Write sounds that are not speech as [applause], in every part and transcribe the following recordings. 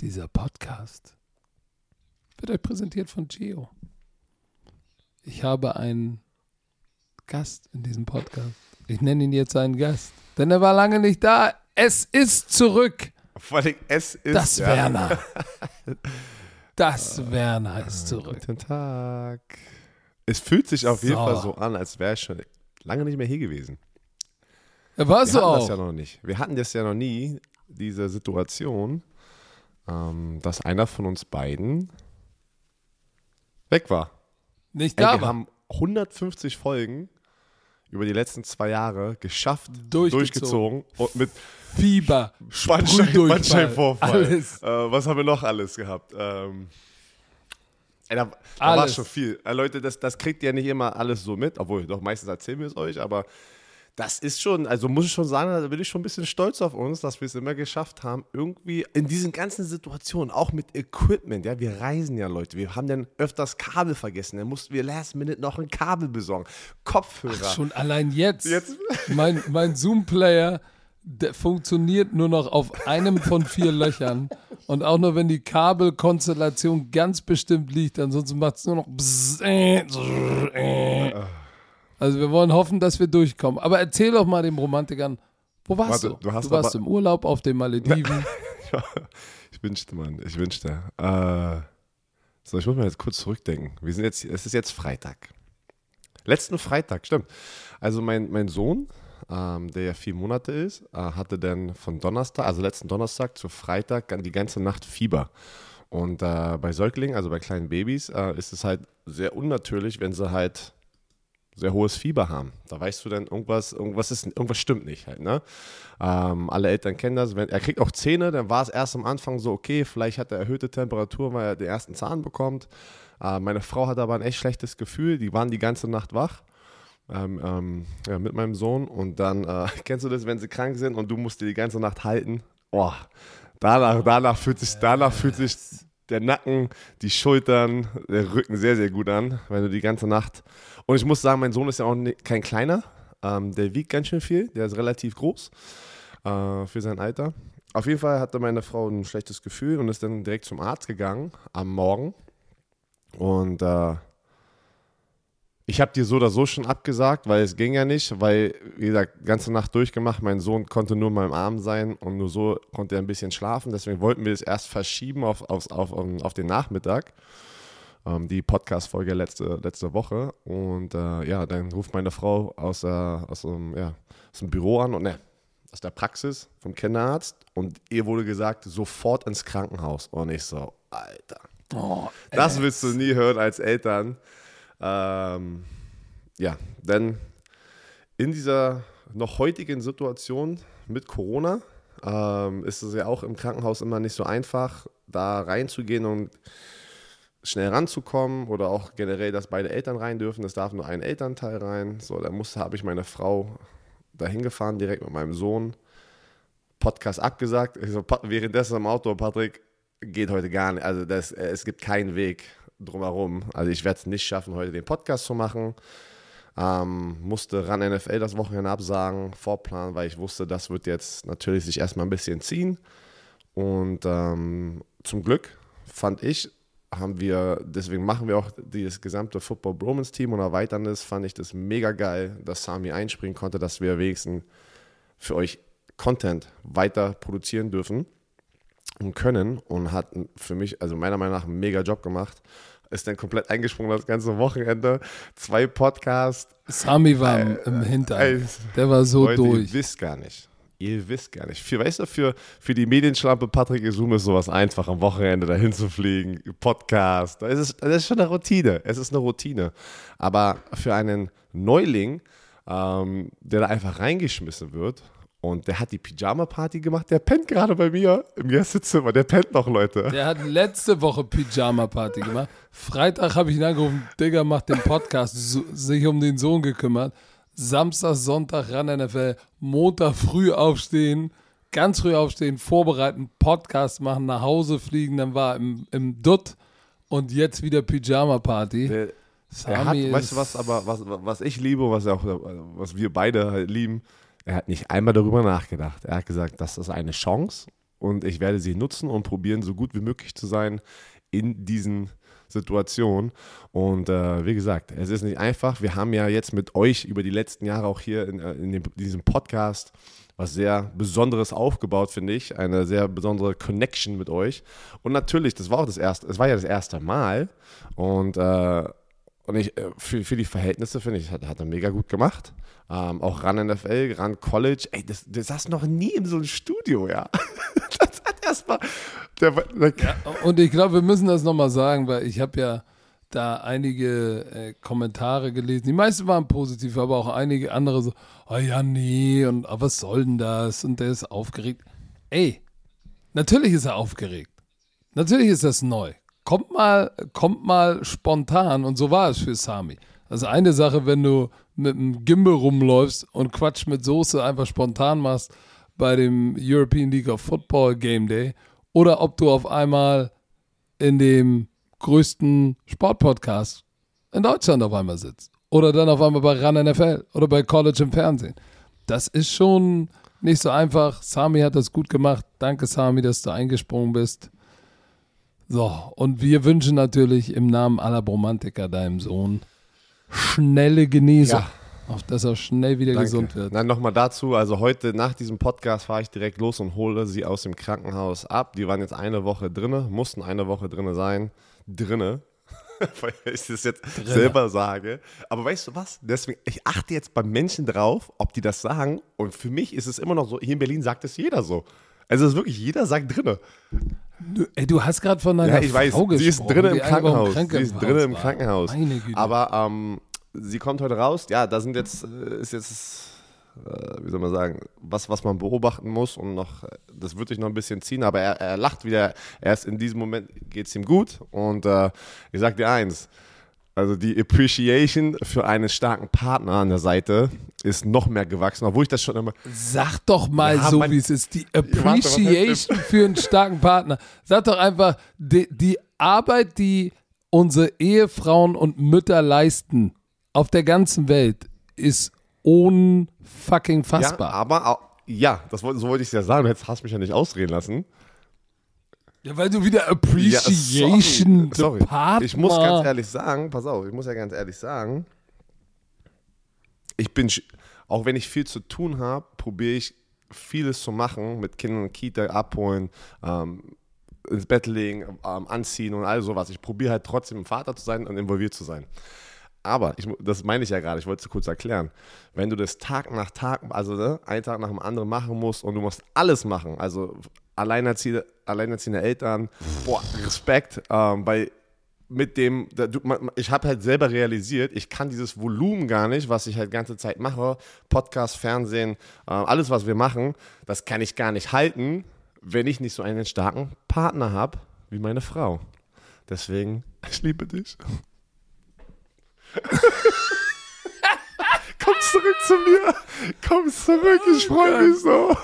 Dieser Podcast wird euch präsentiert von Gio. Ich habe einen Gast in diesem Podcast. Ich nenne ihn jetzt einen Gast, denn er war lange nicht da. Es ist zurück. Vor allem, es ist. Das ja. Werner. [laughs] Das Werner ist zurück. Guten Tag. Es fühlt sich auf jeden So. Fall so an, als wäre ich schon lange nicht mehr hier gewesen. Ja, warst Wir du hatten auch? das ja noch nicht. Wir hatten das ja noch nie, diese Situation, ähm, dass einer von uns beiden weg war. nicht Ey, da wir war. haben 150 Folgen über die letzten zwei Jahre geschafft, Durchgezogen. durchgezogen und mit Fieber, Bandschein- alles. Äh, was haben wir noch alles gehabt? Ähm, ey, da da war schon viel. Äh, Leute, das, das kriegt ihr nicht immer alles so mit, obwohl doch meistens erzählen wir es euch, aber das ist schon, also muss ich schon sagen, da bin ich schon ein bisschen stolz auf uns, dass wir es immer geschafft haben, irgendwie in diesen ganzen Situationen, auch mit Equipment, ja, wir reisen ja, Leute, wir haben dann öfters Kabel vergessen, dann mussten wir last minute noch ein Kabel besorgen, Kopfhörer. Schon allein jetzt. Jetzt- [laughs] Mein, mein Zoom-Player, der funktioniert nur noch auf einem von vier Löchern. Und auch nur, wenn die Kabelkonstellation ganz bestimmt liegt. Ansonsten macht es nur noch. äh, äh. Also, wir wollen hoffen, dass wir durchkommen. Aber erzähl doch mal den Romantikern, wo warst Warte, du? du hast warst im Urlaub auf den Malediven. [laughs] Ich wünschte, Mann, ich wünschte. Äh, so, ich muss mal jetzt kurz zurückdenken. Wir sind jetzt, es ist jetzt Freitag. Letzten Freitag, stimmt. Also mein, mein Sohn, ähm, der ja vier Monate ist, äh, hatte dann von Donnerstag, also letzten Donnerstag zu Freitag die ganze Nacht Fieber. Und äh, bei Säuglingen, also bei kleinen Babys, äh, ist es halt sehr unnatürlich, wenn sie halt sehr hohes Fieber haben. Da weißt du dann, irgendwas, irgendwas, ist, irgendwas stimmt nicht halt, ne? Ähm, alle Eltern kennen das. Wenn, er kriegt auch Zähne, dann war es erst am Anfang so, okay, vielleicht hat er erhöhte Temperatur, weil er den ersten Zahn bekommt. Äh, meine Frau hat aber ein echt schlechtes Gefühl. Die waren die ganze Nacht wach. Ähm, ähm, ja, mit meinem Sohn. Und dann, äh, [laughs] kennst du das, wenn sie krank sind und du musst die die ganze Nacht halten? Oh, danach, danach fühlt sich, danach fühlt sich der Nacken, die Schultern, der Rücken sehr, sehr gut an, wenn du die ganze Nacht. Und ich muss sagen, mein Sohn ist ja auch ni- kein kleiner. Ähm, der wiegt ganz schön viel. Der ist relativ groß äh, für sein Alter. Auf jeden Fall hatte meine Frau ein schlechtes Gefühl und ist dann direkt zum Arzt gegangen am Morgen. Und äh, ich habe dir so oder so schon abgesagt, weil es ging ja nicht, weil, wie gesagt, ganze Nacht durchgemacht. Mein Sohn konnte nur in meinem Arm sein und nur so konnte er ein bisschen schlafen. Deswegen wollten wir es erst verschieben auf, auf, auf, um, auf den Nachmittag. Ähm, die Podcast-Folge letzte, letzte Woche. Und äh, ja, dann ruft meine Frau aus, äh, aus, dem, ja, aus dem Büro an und ne, aus der Praxis vom Kinderarzt. Und ihr wurde gesagt, sofort ins Krankenhaus. Und ich so, Alter. Oh, Das willst du nie hören als Eltern. Ähm, ja, denn in dieser noch heutigen Situation mit Corona ähm, ist es ja auch im Krankenhaus immer nicht so einfach, da reinzugehen und schnell ranzukommen oder auch generell, dass beide Eltern rein dürfen. Es darf nur ein Elternteil rein. So, da musste, habe ich meine Frau dahin gefahren, direkt mit meinem Sohn. Podcast abgesagt. So, währenddessen im Auto, Patrick, geht heute gar nicht. Also das, äh, es gibt keinen Weg drumherum. Also ich werde es nicht schaffen, heute den Podcast zu machen. Ähm, musste ran NFL das Wochenende absagen, Vorplan, weil ich wusste, das wird jetzt natürlich sich erstmal ein bisschen ziehen. Und ähm, zum Glück fand ich, haben wir, deswegen machen wir auch dieses gesamte Football Bromance Team und erweitern es, fand ich das mega geil, dass Sami einspringen konnte, dass wir wenigstens für euch Content weiter produzieren dürfen und können und hat für mich, also meiner Meinung nach, einen mega Job gemacht. Ist dann komplett eingesprungen das ganze Wochenende. Zwei Podcasts. Sami war im, im Hintern. Ey, Der war so Leute, durch. Ihr wisst gar nicht. Ihr wisst gar nicht. Für, weißt du, für, für die Medienschlampe Patrick Isum ist sowas einfach, am Wochenende dahin zu fliegen, Podcast. Das ist, das ist schon eine Routine. Es ist eine Routine. Aber für einen Neuling, ähm, der da einfach reingeschmissen wird und der hat die Pyjama-Party gemacht, der pennt gerade bei mir im Gästezimmer. Der pennt noch, Leute. Der hat letzte Woche Pyjama-Party gemacht. Freitag habe ich ihn angerufen, Digga, macht den Podcast, so, sich um den Sohn gekümmert. Samstag, Sonntag ran NFL, Montag früh aufstehen, ganz früh aufstehen, vorbereiten, Podcast machen, nach Hause fliegen, dann war im, im Dutt und jetzt wieder Pyjama-Party. Der, Sami er hat, weißt du was, aber was, was ich liebe, was auch, was wir beide halt lieben, er hat nicht einmal darüber nachgedacht. Er hat gesagt, das ist eine Chance und ich werde sie nutzen und probieren, so gut wie möglich zu sein in diesen Situationen. Und äh, wie gesagt, es ist nicht einfach. Wir haben ja jetzt mit euch über die letzten Jahre auch hier in, äh, in dem, diesem Podcast was sehr Besonderes aufgebaut, finde ich. Eine sehr besondere Connection mit euch. Und natürlich, das war auch das erste, es war ja das erste Mal. Und, äh, und ich, äh, für, für die Verhältnisse, finde ich, hat, hat er mega gut gemacht. Ähm, auch ran NFL, ran College. Ey, das, das saß noch nie in so einem Studio, ja. [laughs] das hat erstmal. Ja, und ich glaube, wir müssen das nochmal sagen, weil ich habe ja da einige äh, Kommentare gelesen. Die meisten waren positiv, aber auch einige andere so, oh ja, nee, und oh, was soll denn das? Und der ist aufgeregt. Ey, natürlich ist er aufgeregt. Natürlich ist das neu. Kommt mal, kommt mal spontan und so war es für Sami. Also eine Sache, wenn du mit einem Gimbal rumläufst und Quatsch mit Soße einfach spontan machst bei dem European League of Football Game Day oder ob du auf einmal in dem größten Sportpodcast in Deutschland auf einmal sitzt. Oder dann auf einmal bei RAN NFL oder bei College im Fernsehen. Das ist schon nicht so einfach. Sami hat das gut gemacht. Danke, Sami, dass du eingesprungen bist. So, und wir wünschen natürlich im Namen aller Bromantiker deinem Sohn schnelle Genesung. Ja. Auf dass er schnell wieder Danke. gesund wird. Dann nochmal dazu, also heute nach diesem Podcast fahre ich direkt los und hole sie aus dem Krankenhaus ab. Die waren jetzt eine Woche drinne, mussten eine Woche drinne sein drinne, [laughs] weil ich das jetzt drinne. selber sage. Aber weißt du was? Deswegen, ich achte jetzt beim Menschen drauf, ob die das sagen. Und für mich ist es immer noch so, hier in Berlin sagt es jeder so. Also es ist wirklich, jeder sagt drinne. Du, ey, du hast gerade von deiner ja, ich weiß, sie ist drinnen im Krankenhaus. Sie ist drinnen im Krankenhaus. Aber ähm, sie kommt heute raus. Ja, da sind jetzt, äh, ist jetzt äh, wie soll man sagen, was, was man beobachten muss und noch, das wird sich noch ein bisschen ziehen, aber er, er lacht wieder. Erst in diesem Moment geht es ihm gut und äh, ich sag dir eins, also die Appreciation für einen starken Partner an der Seite ist noch mehr gewachsen, obwohl ich das schon immer. Sag doch mal ja, so, wie es ist. Die Appreciation für einen starken Partner. Sag doch einfach, die, die Arbeit, die unsere Ehefrauen und Mütter leisten auf der ganzen Welt, ist unfucking fassbar. Ja, aber ja, das, so wollte ich es ja sagen. Du hast mich ja nicht ausreden lassen. Ja, weil du wieder Appreciation ja, sorry, sorry. Ich muss ganz ehrlich sagen, pass auf, ich muss ja ganz ehrlich sagen, ich bin, auch wenn ich viel zu tun habe, probiere ich vieles zu machen, mit Kindern Kita abholen, ähm, ins Bett legen, ähm, anziehen und all sowas. Ich probiere halt trotzdem Vater zu sein und involviert zu sein. Aber, ich, das meine ich ja gerade, ich wollte es kurz erklären. Wenn du das Tag nach Tag, also ne, einen Tag nach dem anderen machen musst und du musst alles machen, also alleinerziehende, alleinerziehende Eltern, boah, Respekt, ähm, weil mit dem, ich habe halt selber realisiert, ich kann dieses Volumen gar nicht, was ich halt ganze Zeit mache, Podcast, Fernsehen, äh, alles, was wir machen, das kann ich gar nicht halten, wenn ich nicht so einen starken Partner habe wie meine Frau. Deswegen, [laughs] ich liebe dich. [laughs] Komm zurück zu mir. Komm zurück, ich freue mich so.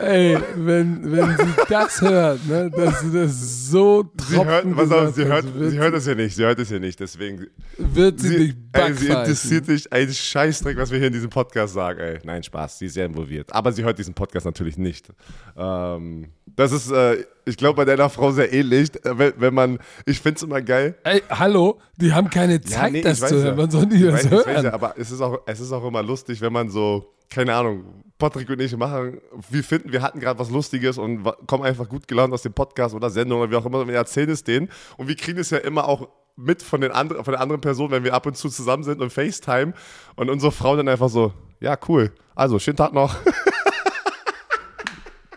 Ey, wenn, wenn sie das hört, ne, dass sie das so sie hört, auf, sie hört, sie hört das ja nicht, sie hört das ja nicht, deswegen wird sie, sie nicht ey, Sie interessiert sich ein Scheißdreck, was wir hier in diesem Podcast sagen, ey. Nein, Spaß, sie ist sehr involviert, aber sie hört diesen Podcast natürlich nicht. Ähm, das ist, äh, ich glaube, bei deiner Frau sehr ähnlich. Äh, wenn, wenn man, ich finde es immer geil. Ey, hallo, die haben keine Zeit, ja, nee, das zu hören. Ja. Man soll die das weiß, hören. Ja, aber es ist, auch, es ist auch immer lustig, wenn man so, keine Ahnung, Patrick und ich machen, wir finden, wir hatten gerade was Lustiges und kommen einfach gut gelaunt aus dem Podcast oder Sendung oder wie auch immer, wir erzählen es denen. Und wir kriegen es ja immer auch mit von, den anderen, von der anderen Person, wenn wir ab und zu zusammen sind und FaceTime und unsere Frau dann einfach so, ja, cool. Also, schönen Tag noch. [laughs]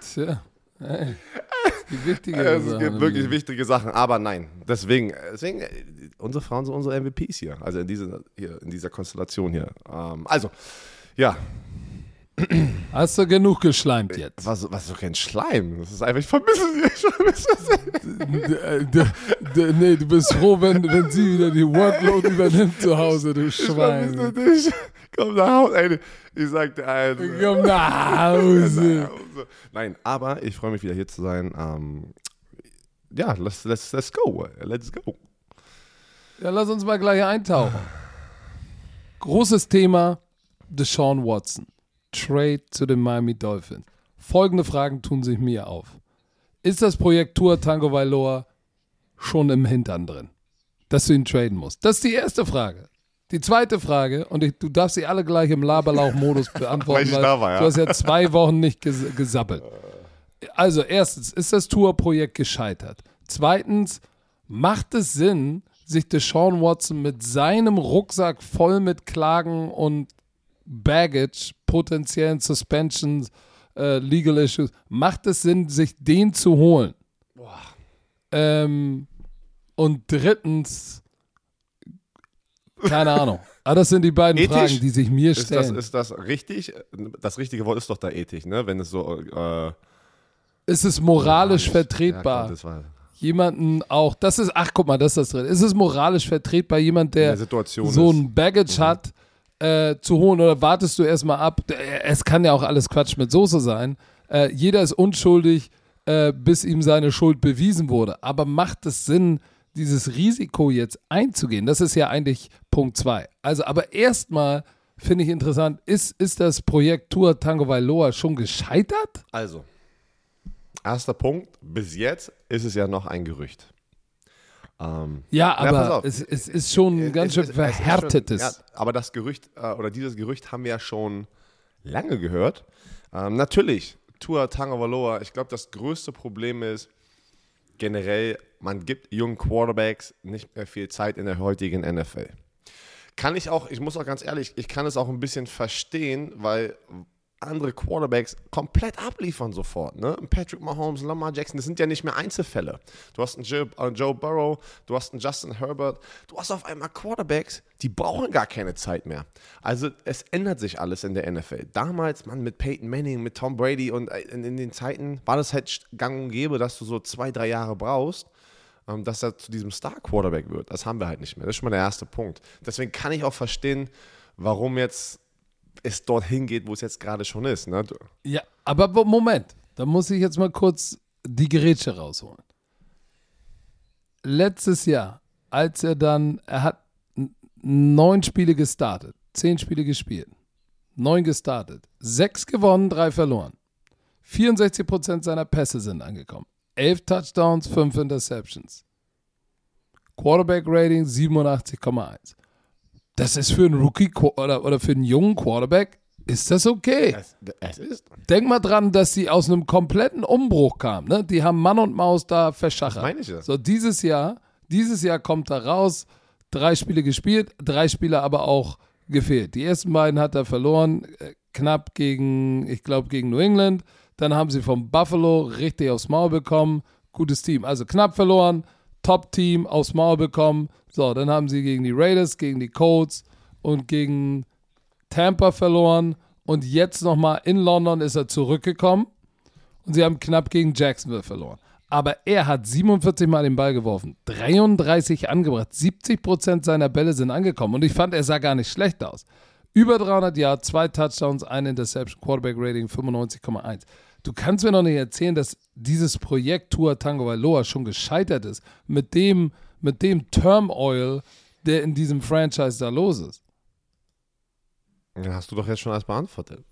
Tja. Die wichtige es gibt wirklich wichtige Sachen, aber nein. Deswegen, deswegen, unsere Frauen sind unsere MVPs hier, also in, diese, hier, in dieser Konstellation hier. Ähm, also, ja. Hast du genug geschleimt jetzt? Was, was ist doch kein Schleim? Das ist einfach, ich vermisse sie. [laughs] Ich vermisse sie. nee, du bist froh, wenn, wenn sie wieder die Workload übernimmt zu Hause, du Schwein. Ich vermisse dich. Komm nach Hause. Ey, ich sagte also. Komm nach Hause. Nein, aber ich freue mich wieder hier zu sein. Ähm, ja, let's, let's, let's go. Let's go. Ja, lass uns mal gleich eintauchen. Großes Thema: Deshaun Watson. Trade zu den Miami Dolphins. Folgende Fragen tun sich mir auf. ist das Projekt Tour Tango Valor schon im Hintern drin, dass du ihn traden musst? Das ist die erste Frage. Die zweite Frage, und ich, du darfst sie alle gleich im Laberlauch-Modus [laughs] beantworten, ich weil da war, ja. du hast ja zwei Wochen nicht ges gesappelt. Also erstens, ist das Tour-Projekt gescheitert? Zweitens, macht es Sinn, sich Deshaun Watson mit seinem Rucksack voll mit Klagen und Baggage, potenziellen Suspensions, äh, Legal Issues, macht es Sinn, sich den zu holen? Ähm, und drittens, keine Ahnung. Aber [laughs] das sind die beiden Ethisch? Fragen, die sich mir Ist das, stellen. ist das richtig? Das richtige Wort ist doch da ethisch, ne? Wenn es so. Äh, ist es moralisch Ja, vertretbar, Gott, das war jemanden auch, das ist, ach guck mal, das ist das drin. Ist es moralisch vertretbar, jemand, der der Situation so ein Baggage hat, äh, zu holen oder wartest du erstmal ab? Äh, Es kann ja auch alles Quatsch mit Soße sein. Äh, jeder ist unschuldig, äh, bis ihm seine Schuld bewiesen wurde. Aber macht es Sinn, dieses Risiko jetzt einzugehen? Das ist ja eigentlich Punkt zwei. Also, aber erstmal finde ich interessant, ist, ist das Projekt Tour Tango Vailoa schon gescheitert? Also, erster Punkt. Bis jetzt ist es ja noch ein Gerücht. Ähm, Ja, aber es, es ist schon ein ganz es schön ist- es ist schon- verhärtetes. ja, aber das Gerücht äh, oder dieses Gerücht haben wir ja schon lange gehört. Ähm, natürlich, Tua Tagovailoa, ich glaube, das größte Problem ist generell, man gibt jungen Quarterbacks nicht mehr viel Zeit in der heutigen NFL. Kann ich auch, ich muss auch ganz ehrlich, ich kann es auch ein bisschen verstehen, weil andere Quarterbacks komplett abliefern sofort. Ne? Patrick Mahomes, Lamar Jackson, das sind ja nicht mehr Einzelfälle. Du hast einen Joe, äh, Joe Burrow, du hast einen Justin Herbert, du hast auf einmal Quarterbacks, die brauchen gar keine Zeit mehr. Also es ändert sich alles in der NFL. Damals, man, mit Peyton Manning, mit Tom Brady und äh, in, in den Zeiten war das halt gang und gäbe, dass du so zwei, drei Jahre brauchst ähm, dass er zu diesem Star-Quarterback wird. Das haben wir halt nicht mehr. Das ist schon mal der erste Punkt. Deswegen kann ich auch verstehen, warum jetzt es dorthin geht, wo es jetzt gerade schon ist. Ne? Ja, aber Moment, da muss ich jetzt mal kurz die Gerätsche rausholen. Letztes Jahr, als er dann, er hat neun Spiele gestartet, zehn Spiele gespielt, neun gestartet, sechs gewonnen, drei verloren. 64% seiner Pässe sind angekommen. Elf Touchdowns, fünf Interceptions. Quarterback Rating 87,1. Das ist für einen Rookie oder, oder für einen jungen Quarterback, ist das okay. Es, es ist. Denk mal dran, dass sie aus einem kompletten Umbruch kamen. Ne? Die haben Mann und Maus da verschachert. meine ich ja. So, dieses Jahr, dieses Jahr kommt er raus, drei Spiele gespielt, drei Spiele aber auch gefehlt. Die ersten beiden hat er verloren, äh, knapp gegen, ich glaube, gegen New England. Dann haben sie vom Buffalo richtig aufs Maul bekommen. Gutes Team. Also knapp verloren, Top-Team aufs Maul bekommen. So, dann haben sie gegen die Raiders, gegen die Colts und gegen Tampa verloren. Und jetzt nochmal in London ist er zurückgekommen. Und sie haben knapp gegen Jacksonville verloren. Aber er hat 47 Mal den Ball geworfen, 33 angebracht, 70 Prozent seiner Bälle sind angekommen. Und ich fand, er sah gar nicht schlecht aus. Über 300 Yards, zwei Touchdowns, eine Interception, Quarterback Rating 95,1. Du kannst mir noch nicht erzählen, dass dieses Projekt Tua Tango Vailoa schon gescheitert ist mit dem, mit dem Turmoil, der in diesem Franchise da los ist. Ja, Hast du doch jetzt schon alles beantwortet.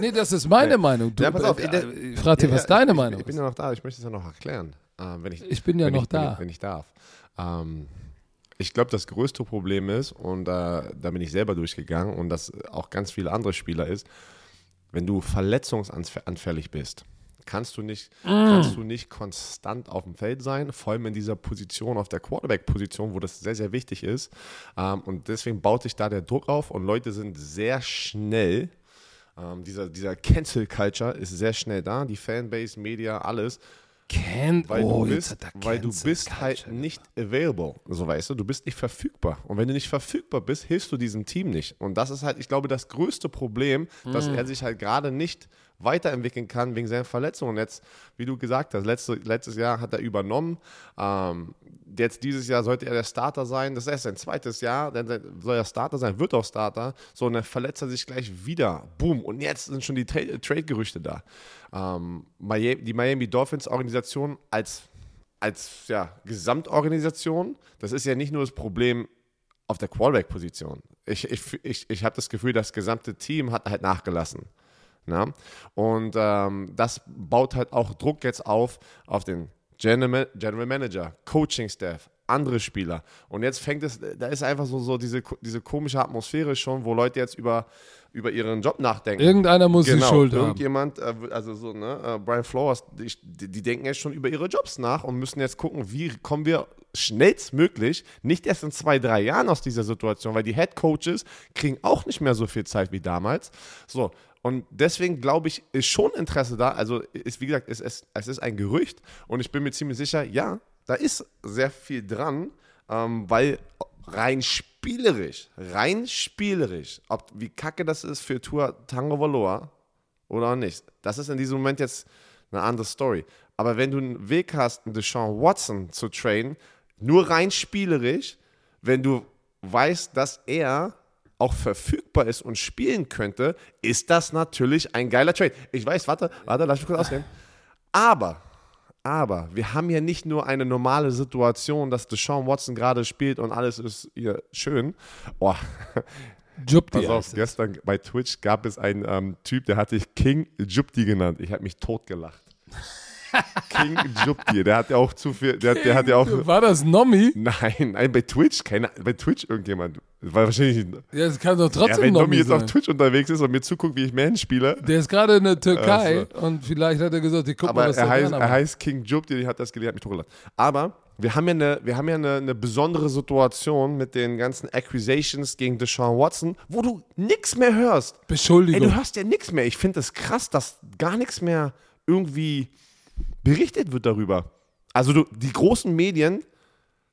Nee, das ist meine Meinung. Du, Ja, pass auf, äh, der- ich frage dir, Ja, was ja, deine ich, Meinung Ich bin ist. ja noch da, ich möchte es ja noch erklären. äh, wenn ich, Ich bin ja noch ich, da. Wenn ich, wenn ich darf. Ähm, ich glaube, das größte Problem ist, und äh, da bin ich selber durchgegangen und das auch ganz viele andere Spieler ist, wenn du verletzungsanfällig bist, kannst du nicht, kannst du nicht konstant auf dem Feld sein, vor allem in dieser Position, auf der Quarterback-Position, wo das sehr, sehr wichtig ist. Ähm, und deswegen baut sich da der Druck auf und Leute sind sehr schnell ähm, dieser, dieser Cancel Culture ist sehr schnell da, die Fanbase, Media, alles, Can weil oh, du bist, weil du Cancel bist halt nicht available, so weißt du, du bist nicht verfügbar. Und wenn du nicht verfügbar bist, hilfst du diesem Team nicht. Und das ist halt, ich glaube, das größte Problem, dass Mm. er sich halt gerade nicht weiterentwickeln kann wegen seiner Verletzung. Und jetzt, wie du gesagt hast, letzte, letztes Jahr hat er übernommen. Ähm, jetzt dieses Jahr sollte er der Starter sein. Das ist erst sein zweites Jahr. Dann soll er Starter sein, wird auch Starter. So, und dann verletzt er sich gleich wieder. Boom. Und jetzt sind schon die Tra Trade-Gerüchte da. Ähm, die Miami Dolphins-Organisation als, als ja, Gesamtorganisation, das ist ja nicht nur das Problem auf der Quarterback-Position. Ich, ich, ich, ich habe das Gefühl, das gesamte Team hat halt nachgelassen. Na? Und ähm, das baut halt auch Druck jetzt auf, auf den General, General Manager, Coaching Staff, andere Spieler. Und jetzt fängt es, da ist einfach so, so diese, diese komische Atmosphäre schon, wo Leute jetzt über, über ihren Job nachdenken. Irgendeiner muss genau, die Schuld haben. irgendjemand, äh, also so, ne, äh, Brian Flowers, die, die denken jetzt schon über ihre Jobs nach und müssen jetzt gucken, wie kommen wir schnellstmöglich, nicht erst in zwei, drei Jahren aus dieser Situation, weil die Head Coaches kriegen auch nicht mehr so viel Zeit wie damals. So, und deswegen glaube ich, ist schon Interesse da. Also ist, wie gesagt, es, es, es ist ein Gerücht und ich bin mir ziemlich sicher, ja, da ist sehr viel dran, ähm, weil rein spielerisch, rein spielerisch, ob wie kacke das ist für Tour Tango Valoa oder nicht, das ist in diesem Moment jetzt eine andere Story. Aber wenn du einen Weg hast, einen Deshaun Watson zu trainen, nur rein spielerisch, wenn du weißt, dass er auch verfügbar ist und spielen könnte, ist das natürlich ein geiler Trade. Ich weiß, warte, warte, lass mich kurz ausreden. Aber, aber, wir haben ja nicht nur eine normale Situation, dass Deshaun Watson gerade spielt und alles ist hier schön. Oh, Jupti pass auf, gestern bei Twitch gab es einen ähm, Typ, der hat sich King Jupti genannt. Ich habe mich totgelacht. King Jupti, der hat ja auch zu viel, der, der hat ja auch, War das Nomi? nein, nein, bei Twitch, keine, bei Twitch irgendjemand, war wahrscheinlich, Ja, das kann doch ja, trotzdem wenn Nomi Nomi jetzt sein. auf Twitch unterwegs ist und mir zuguckt, wie ich Man spiele, Der ist gerade in der Türkei Ach und vielleicht hat er gesagt, ich guck aber mal, was er der heißt, er heißt King Jupti, die hat das gelesen, hat mich totgelacht. Aber wir haben ja, eine, wir haben ja eine, eine besondere Situation mit den ganzen Accusations gegen Deshaun Watson, wo du nichts mehr hörst. Ey, Beschuldigung. du hörst ja nichts mehr. Ich finde es krass, dass gar nichts mehr irgendwie berichtet wird darüber. Also du, die großen Medien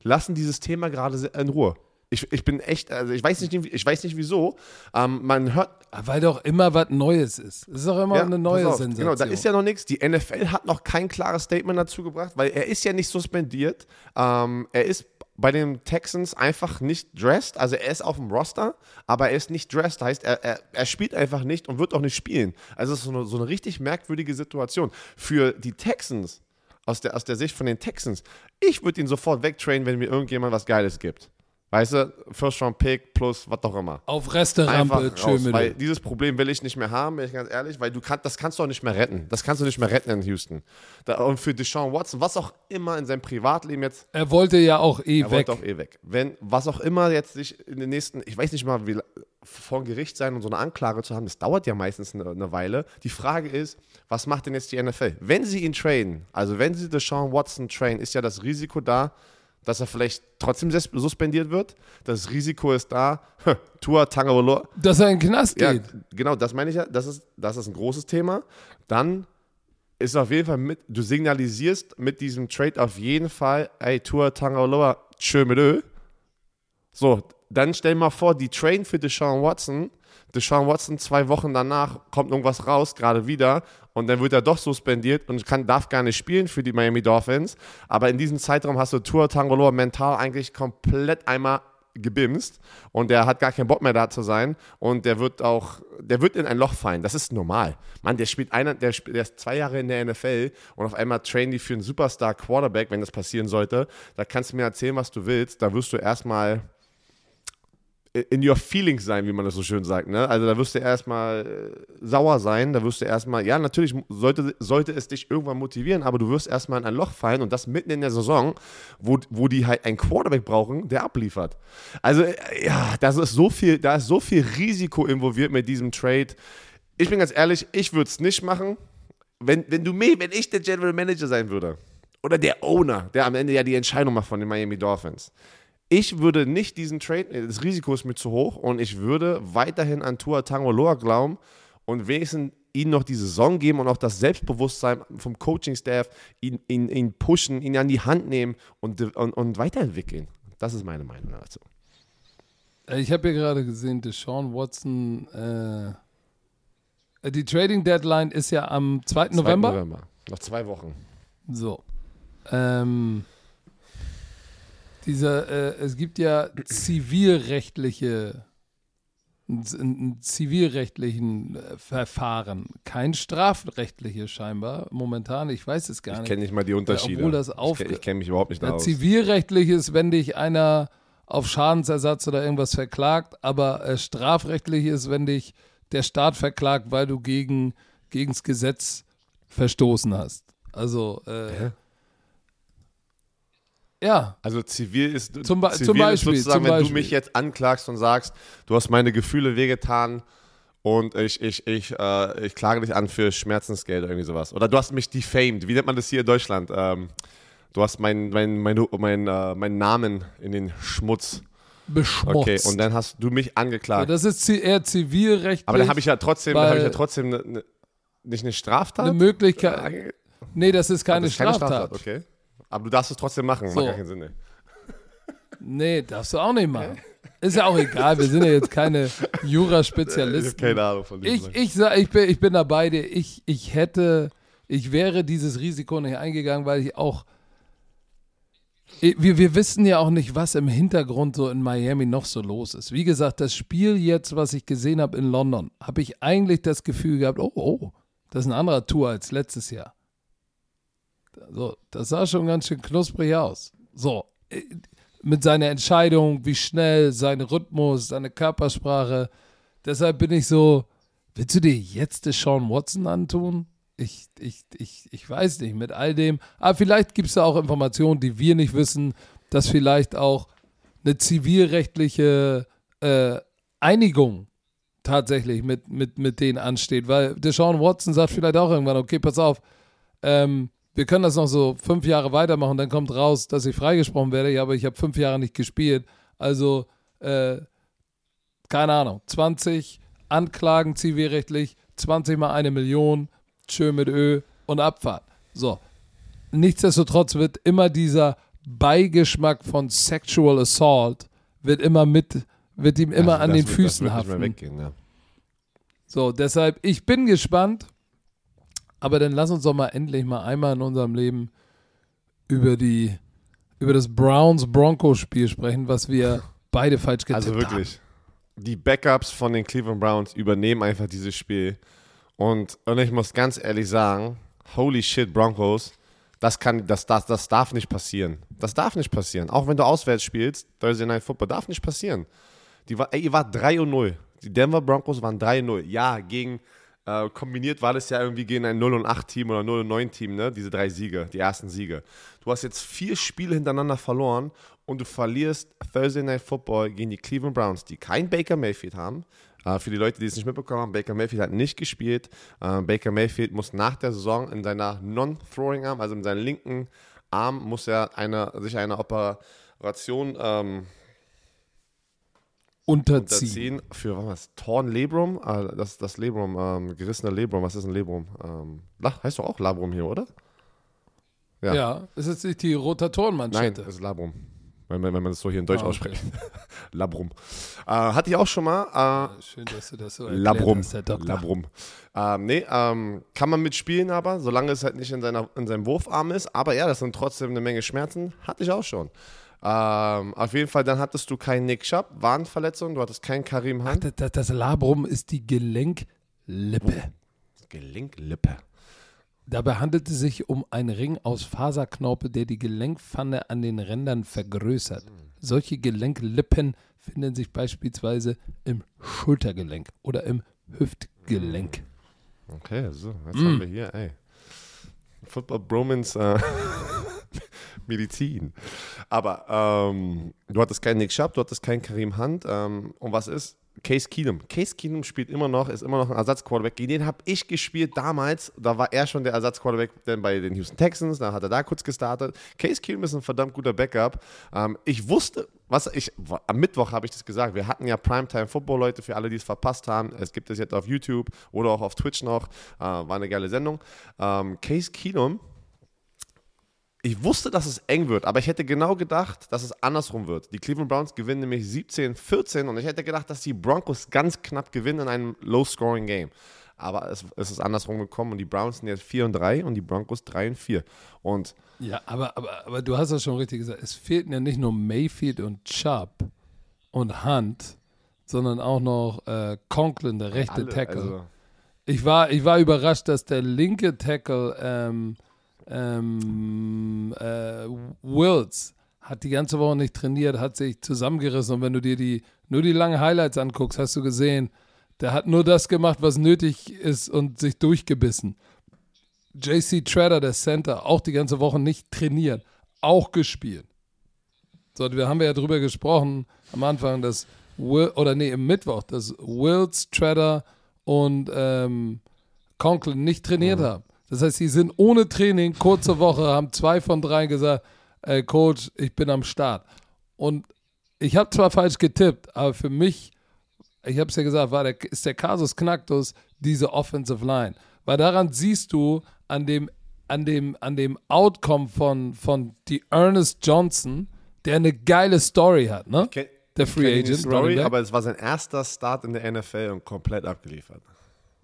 lassen dieses Thema gerade in Ruhe. Ich, ich bin echt, also ich weiß nicht, ich weiß nicht wieso. Ähm, man hört, Weil doch immer was Neues ist. Es ist doch immer ja, eine neue auf, Sensation. Genau, da ist ja noch nichts. Die NFL hat noch kein klares Statement dazu gebracht, weil er ist ja nicht suspendiert. Ähm, er ist bei den Texans einfach nicht dressed. Also er ist auf dem Roster, aber er ist nicht dressed. Heißt, er, er, er spielt einfach nicht und wird auch nicht spielen. Also es ist so eine, so eine richtig merkwürdige Situation. Für die Texans, aus der, aus der Sicht von den Texans, ich würde ihn sofort wegtrainen, wenn mir irgendjemand was Geiles gibt. Weißt du, First Round Pick plus was auch immer Auf Resterampe, tschö weil dieses Problem will ich nicht mehr haben, bin ich ganz ehrlich, weil du kannst, das kannst du auch nicht mehr retten. Das kannst du nicht mehr retten in Houston. Da, und für Deshaun Watson, was auch immer in seinem Privatleben jetzt, Er wollte ja auch eh er weg. wollte auch eh weg. Wenn, was auch immer jetzt sich in den nächsten, ich weiß nicht mal, wie vor Gericht sein und so eine Anklage zu haben, das dauert ja meistens eine, eine Weile. Die Frage ist, was macht denn jetzt die NFL? Wenn sie ihn traden, also wenn sie Deshaun Watson traden, ist ja das Risiko da, dass er vielleicht trotzdem sus- suspendiert wird. Das Risiko ist da, Tua Tagovailoa, Dass er in den Knast ja, geht. genau, das meine ich ja. Das ist, das ist ein großes Thema. Dann ist auf jeden Fall mit, du signalisierst mit diesem Trade auf jeden Fall, ey, Tour Tangaloa, tschö mit Ö. So, dann stell mal vor, die train für Deshaun Watson. Deshaun Watson zwei Wochen danach kommt irgendwas raus, gerade wieder, und dann wird er doch suspendiert und kann, darf gar nicht spielen für die Miami Dolphins. Aber in diesem Zeitraum hast du Tour Tangaloa mental eigentlich komplett einmal gebimst und der hat gar keinen Bock mehr da zu sein und der wird auch, der wird in ein Loch fallen. Das ist normal. Mann, der spielt einer, der, spielt, der ist zwei Jahre in der NFL und auf einmal trainen die für einen Superstar Quarterback, wenn das passieren sollte. Da kannst du mir erzählen, was du willst. Da wirst du erstmal in your feelings sein, wie man das so schön sagt. Ne? Also da wirst du erstmal äh, sauer sein, da wirst du erstmal, ja, natürlich sollte, sollte es dich irgendwann motivieren, aber du wirst erstmal in ein Loch fallen und das mitten in der Saison, wo, wo die halt einen Quarterback brauchen, der abliefert. Also äh, ja, das ist so viel, da ist so viel Risiko involviert mit diesem Trade. Ich bin ganz ehrlich, ich würde es nicht machen. Wenn, wenn du mir, wenn ich der General Manager sein würde, oder der Owner, der am Ende ja die Entscheidung macht von den Miami Dolphins, ich würde nicht diesen Trade, das Risiko ist mir zu hoch und ich würde weiterhin an Tua Tangoloa glauben und wenigstens ihnen noch die Saison geben und auch das Selbstbewusstsein vom Coaching-Staff, ihn, ihn, ihn pushen, ihn an die Hand nehmen und, und, und weiterentwickeln. Das ist meine Meinung dazu. Äh, Ich habe hier gerade gesehen, Deshaun Watson, äh, die Trading Deadline ist ja am 2. November. 2. November. Noch zwei Wochen. So. Ähm, dieser, äh, es gibt ja zivilrechtliche, einen zivilrechtlichen äh, Verfahren, kein strafrechtliches scheinbar momentan. Ich weiß es gar Ich nicht. kenne nicht mal die Unterschiede. obwohl das ich kenn- ich kenne mich überhaupt nicht Ja, aus. zivilrechtlich ist, wenn dich einer auf Schadensersatz oder irgendwas verklagt, aber äh, strafrechtlich ist, wenn dich der Staat verklagt, weil du gegen gegens Gesetz verstoßen hast. Also, äh, ja. Also zivil ist, Zum zivil zum Beispiel, ist sozusagen, zum wenn du Beispiel. mich jetzt anklagst und sagst, du hast meine Gefühle wehgetan und ich, ich, ich, äh, ich klage dich an für Schmerzensgeld oder irgendwie sowas. Oder du hast mich defamed. Wie nennt man das hier in Deutschland? Ähm, du hast meinen mein, mein, mein, äh, meinen Namen in den Schmutz. Beschmutzt. Okay, und dann hast du mich Ja, angeklagt. das ist eher zivilrechtlich. Aber dann habe ich ja trotzdem, habe ich ja trotzdem ne, ne, nicht eine Straftat. eine Möglichkeit. Nee, das ist keine, Das ist keine Straftat. Okay. Aber du darfst es trotzdem machen. So. Macht gar keinen Sinn. ey. [laughs] Nee, darfst du auch nicht machen. Ist ja auch egal, wir sind ja jetzt keine Ich habe Juraspezialisten. keine Ahnung von diesem. Ich, ich, sag, ich, bin, ich bin dabei dir. Ich, ich hätte, ich wäre dieses Risiko nicht eingegangen, weil ich auch. Wir, wir wissen ja auch nicht, was im Hintergrund so in Miami noch so los ist. Wie gesagt, das Spiel jetzt, was ich gesehen habe in London, habe ich eigentlich das Gefühl gehabt, oh, oh, das ist ein anderer Tour als letztes Jahr. So, das sah schon ganz schön knusprig aus. So, äh, mit seiner Entscheidung, wie schnell, sein Rhythmus, seine Körpersprache. Deshalb bin ich so, willst du dir jetzt das Sean Watson antun? Ich, ich, ich, ich weiß nicht, mit all dem. Aber vielleicht gibt es da auch Informationen, die wir nicht wissen, dass vielleicht auch eine zivilrechtliche äh, Einigung tatsächlich mit, mit, mit denen ansteht. Weil Deshaun Watson sagt vielleicht auch irgendwann, okay, pass auf, ähm, wir können das noch so fünf Jahre weitermachen, dann kommt raus, dass ich freigesprochen werde, ja, aber ich habe fünf Jahre nicht gespielt. Also, äh, keine Ahnung, 20 Anklagen zivilrechtlich, 20 mal eine Million, schön mit Ö und Abfahrt. So. Nichtsdestotrotz wird immer dieser Beigeschmack von Sexual Assault wird immer mit, wird ihm immer Also an den wird- Füßen das haften. weggehen, ja. So, deshalb, ich bin gespannt, aber dann lass uns doch mal endlich mal einmal in unserem Leben über die, über das Browns-Broncos-Spiel sprechen, was wir beide falsch getippt Also wirklich. Die Backups von den Cleveland Browns übernehmen einfach dieses Spiel. Und, und ich muss ganz ehrlich sagen, holy shit, Broncos, das, kann, das, das, das darf nicht passieren. Das darf nicht passieren. Auch wenn du auswärts spielst, Thursday Night Football, darf nicht passieren. Die war, ey, ihr wart 3 und 0. Die Denver Broncos waren 3 und 0. Ja, gegen, äh, kombiniert war das ja irgendwie gegen ein 0 und 8 Team oder 0 und 9 Team, ne? Diese drei Siege, die ersten Siege. Du hast jetzt vier Spiele hintereinander verloren und du verlierst Thursday Night Football gegen die Cleveland Browns, die kein Baker Mayfield haben. Äh, für die Leute, die es nicht mitbekommen haben, Baker Mayfield hat nicht gespielt. Äh, Baker Mayfield muss nach der Saison in seiner Non-Throwing-Arm, also in seinem linken Arm, muss er eine, sich eine Operation ähm, Unterziehen. unterziehen für was? Torn Labrum, äh, das das Labrum, ähm, gerissener Labrum. Was ist ein Labrum? Ähm, heißt doch auch Labrum hier, oder? Ja. Ja. ist jetzt nicht die Nein, Rotatorenmanschette. das ist Labrum. Wenn, man- wenn man das so hier in Deutsch Ah, okay. ausspricht. [laughs] Labrum. Äh, hatte ich auch schon mal. Äh, Schön, dass du das so erklärt Labrum. hast. Labrum. Ähm, nee, ähm, kann man mitspielen, aber solange es halt nicht in, seiner, in seinem Wurfarm ist. Aber ja, das sind trotzdem eine Menge Schmerzen. Hatte ich auch schon. Ähm, auf jeden Fall, dann hattest du keinen Nick Schapp, Warnverletzung, du hattest keinen Karim Hunt. Das, das, das Labrum ist die Gelenklippe. Gelenklippe. Dabei handelt es sich um einen Ring aus Faserknorpel, der die Gelenkpfanne an den Rändern vergrößert. Solche Gelenklippen finden sich beispielsweise im Schultergelenk oder im Hüftgelenk. Okay, so, jetzt Mm. haben wir hier, ey. Football Bromans äh, [laughs] [laughs] Medizin. Aber ähm, du hattest keinen Nick Schapp, du hattest keinen Karim Hunt. Ähm, und was ist? Case Keenum. Case Keenum spielt immer noch, ist immer noch ein Ersatzquarterback. Gegen den habe ich gespielt damals. Da war er schon der Ersatzquarterback bei den Houston Texans. Dann hat er da kurz gestartet. Case Keenum ist ein verdammt guter Backup. Ähm, ich wusste, was ich, am Mittwoch habe ich das gesagt. Wir hatten ja Primetime Football, Leute, für alle, die es verpasst haben. Es gibt es jetzt auf YouTube oder auch auf Twitch noch. Äh, war eine geile Sendung. Ähm, Case Keenum ich wusste, dass es eng wird, aber ich hätte genau gedacht, dass es andersrum wird. Die Cleveland Browns gewinnen nämlich 17-14 und ich hätte gedacht, dass die Broncos ganz knapp gewinnen in einem Low-Scoring-Game. Aber es, es ist andersrum gekommen und die Browns sind jetzt 4 und 3 und die Broncos 3 und 4. Und Ja, aber, aber, aber du hast das schon richtig gesagt. Es fehlten ja nicht nur Mayfield und Chubb und Hunt, sondern auch noch äh, Conklin, der rechte alle, Tackle. also, Ich war, ich war überrascht, dass der linke Tackle ähm, ähm, äh, Wills hat die ganze Woche nicht trainiert, hat sich zusammengerissen und wenn du dir die nur die langen Highlights anguckst, hast du gesehen, Der hat nur das gemacht, was nötig ist und sich durchgebissen. JC Treader, der Center, auch die ganze Woche nicht trainiert, auch gespielt. So, wir haben ja drüber gesprochen am Anfang, dass Will, oder nee, im Mittwoch, dass Wills, Treader und ähm, Conklin nicht trainiert mhm. haben. Das heißt, sie sind ohne Training, kurze Woche, haben zwei von drei gesagt, äh, Coach, ich bin am Start. Und ich habe zwar falsch getippt, aber für mich, ich habe es ja gesagt, war der, ist der Kasus Knacktus diese Offensive Line. Weil daran siehst du an dem, an dem, an dem Outcome von, von die Ernest Johnson, der eine geile Story hat, ne? Der Free Agent. Story, aber es war sein erster Start in der NFL und komplett abgeliefert.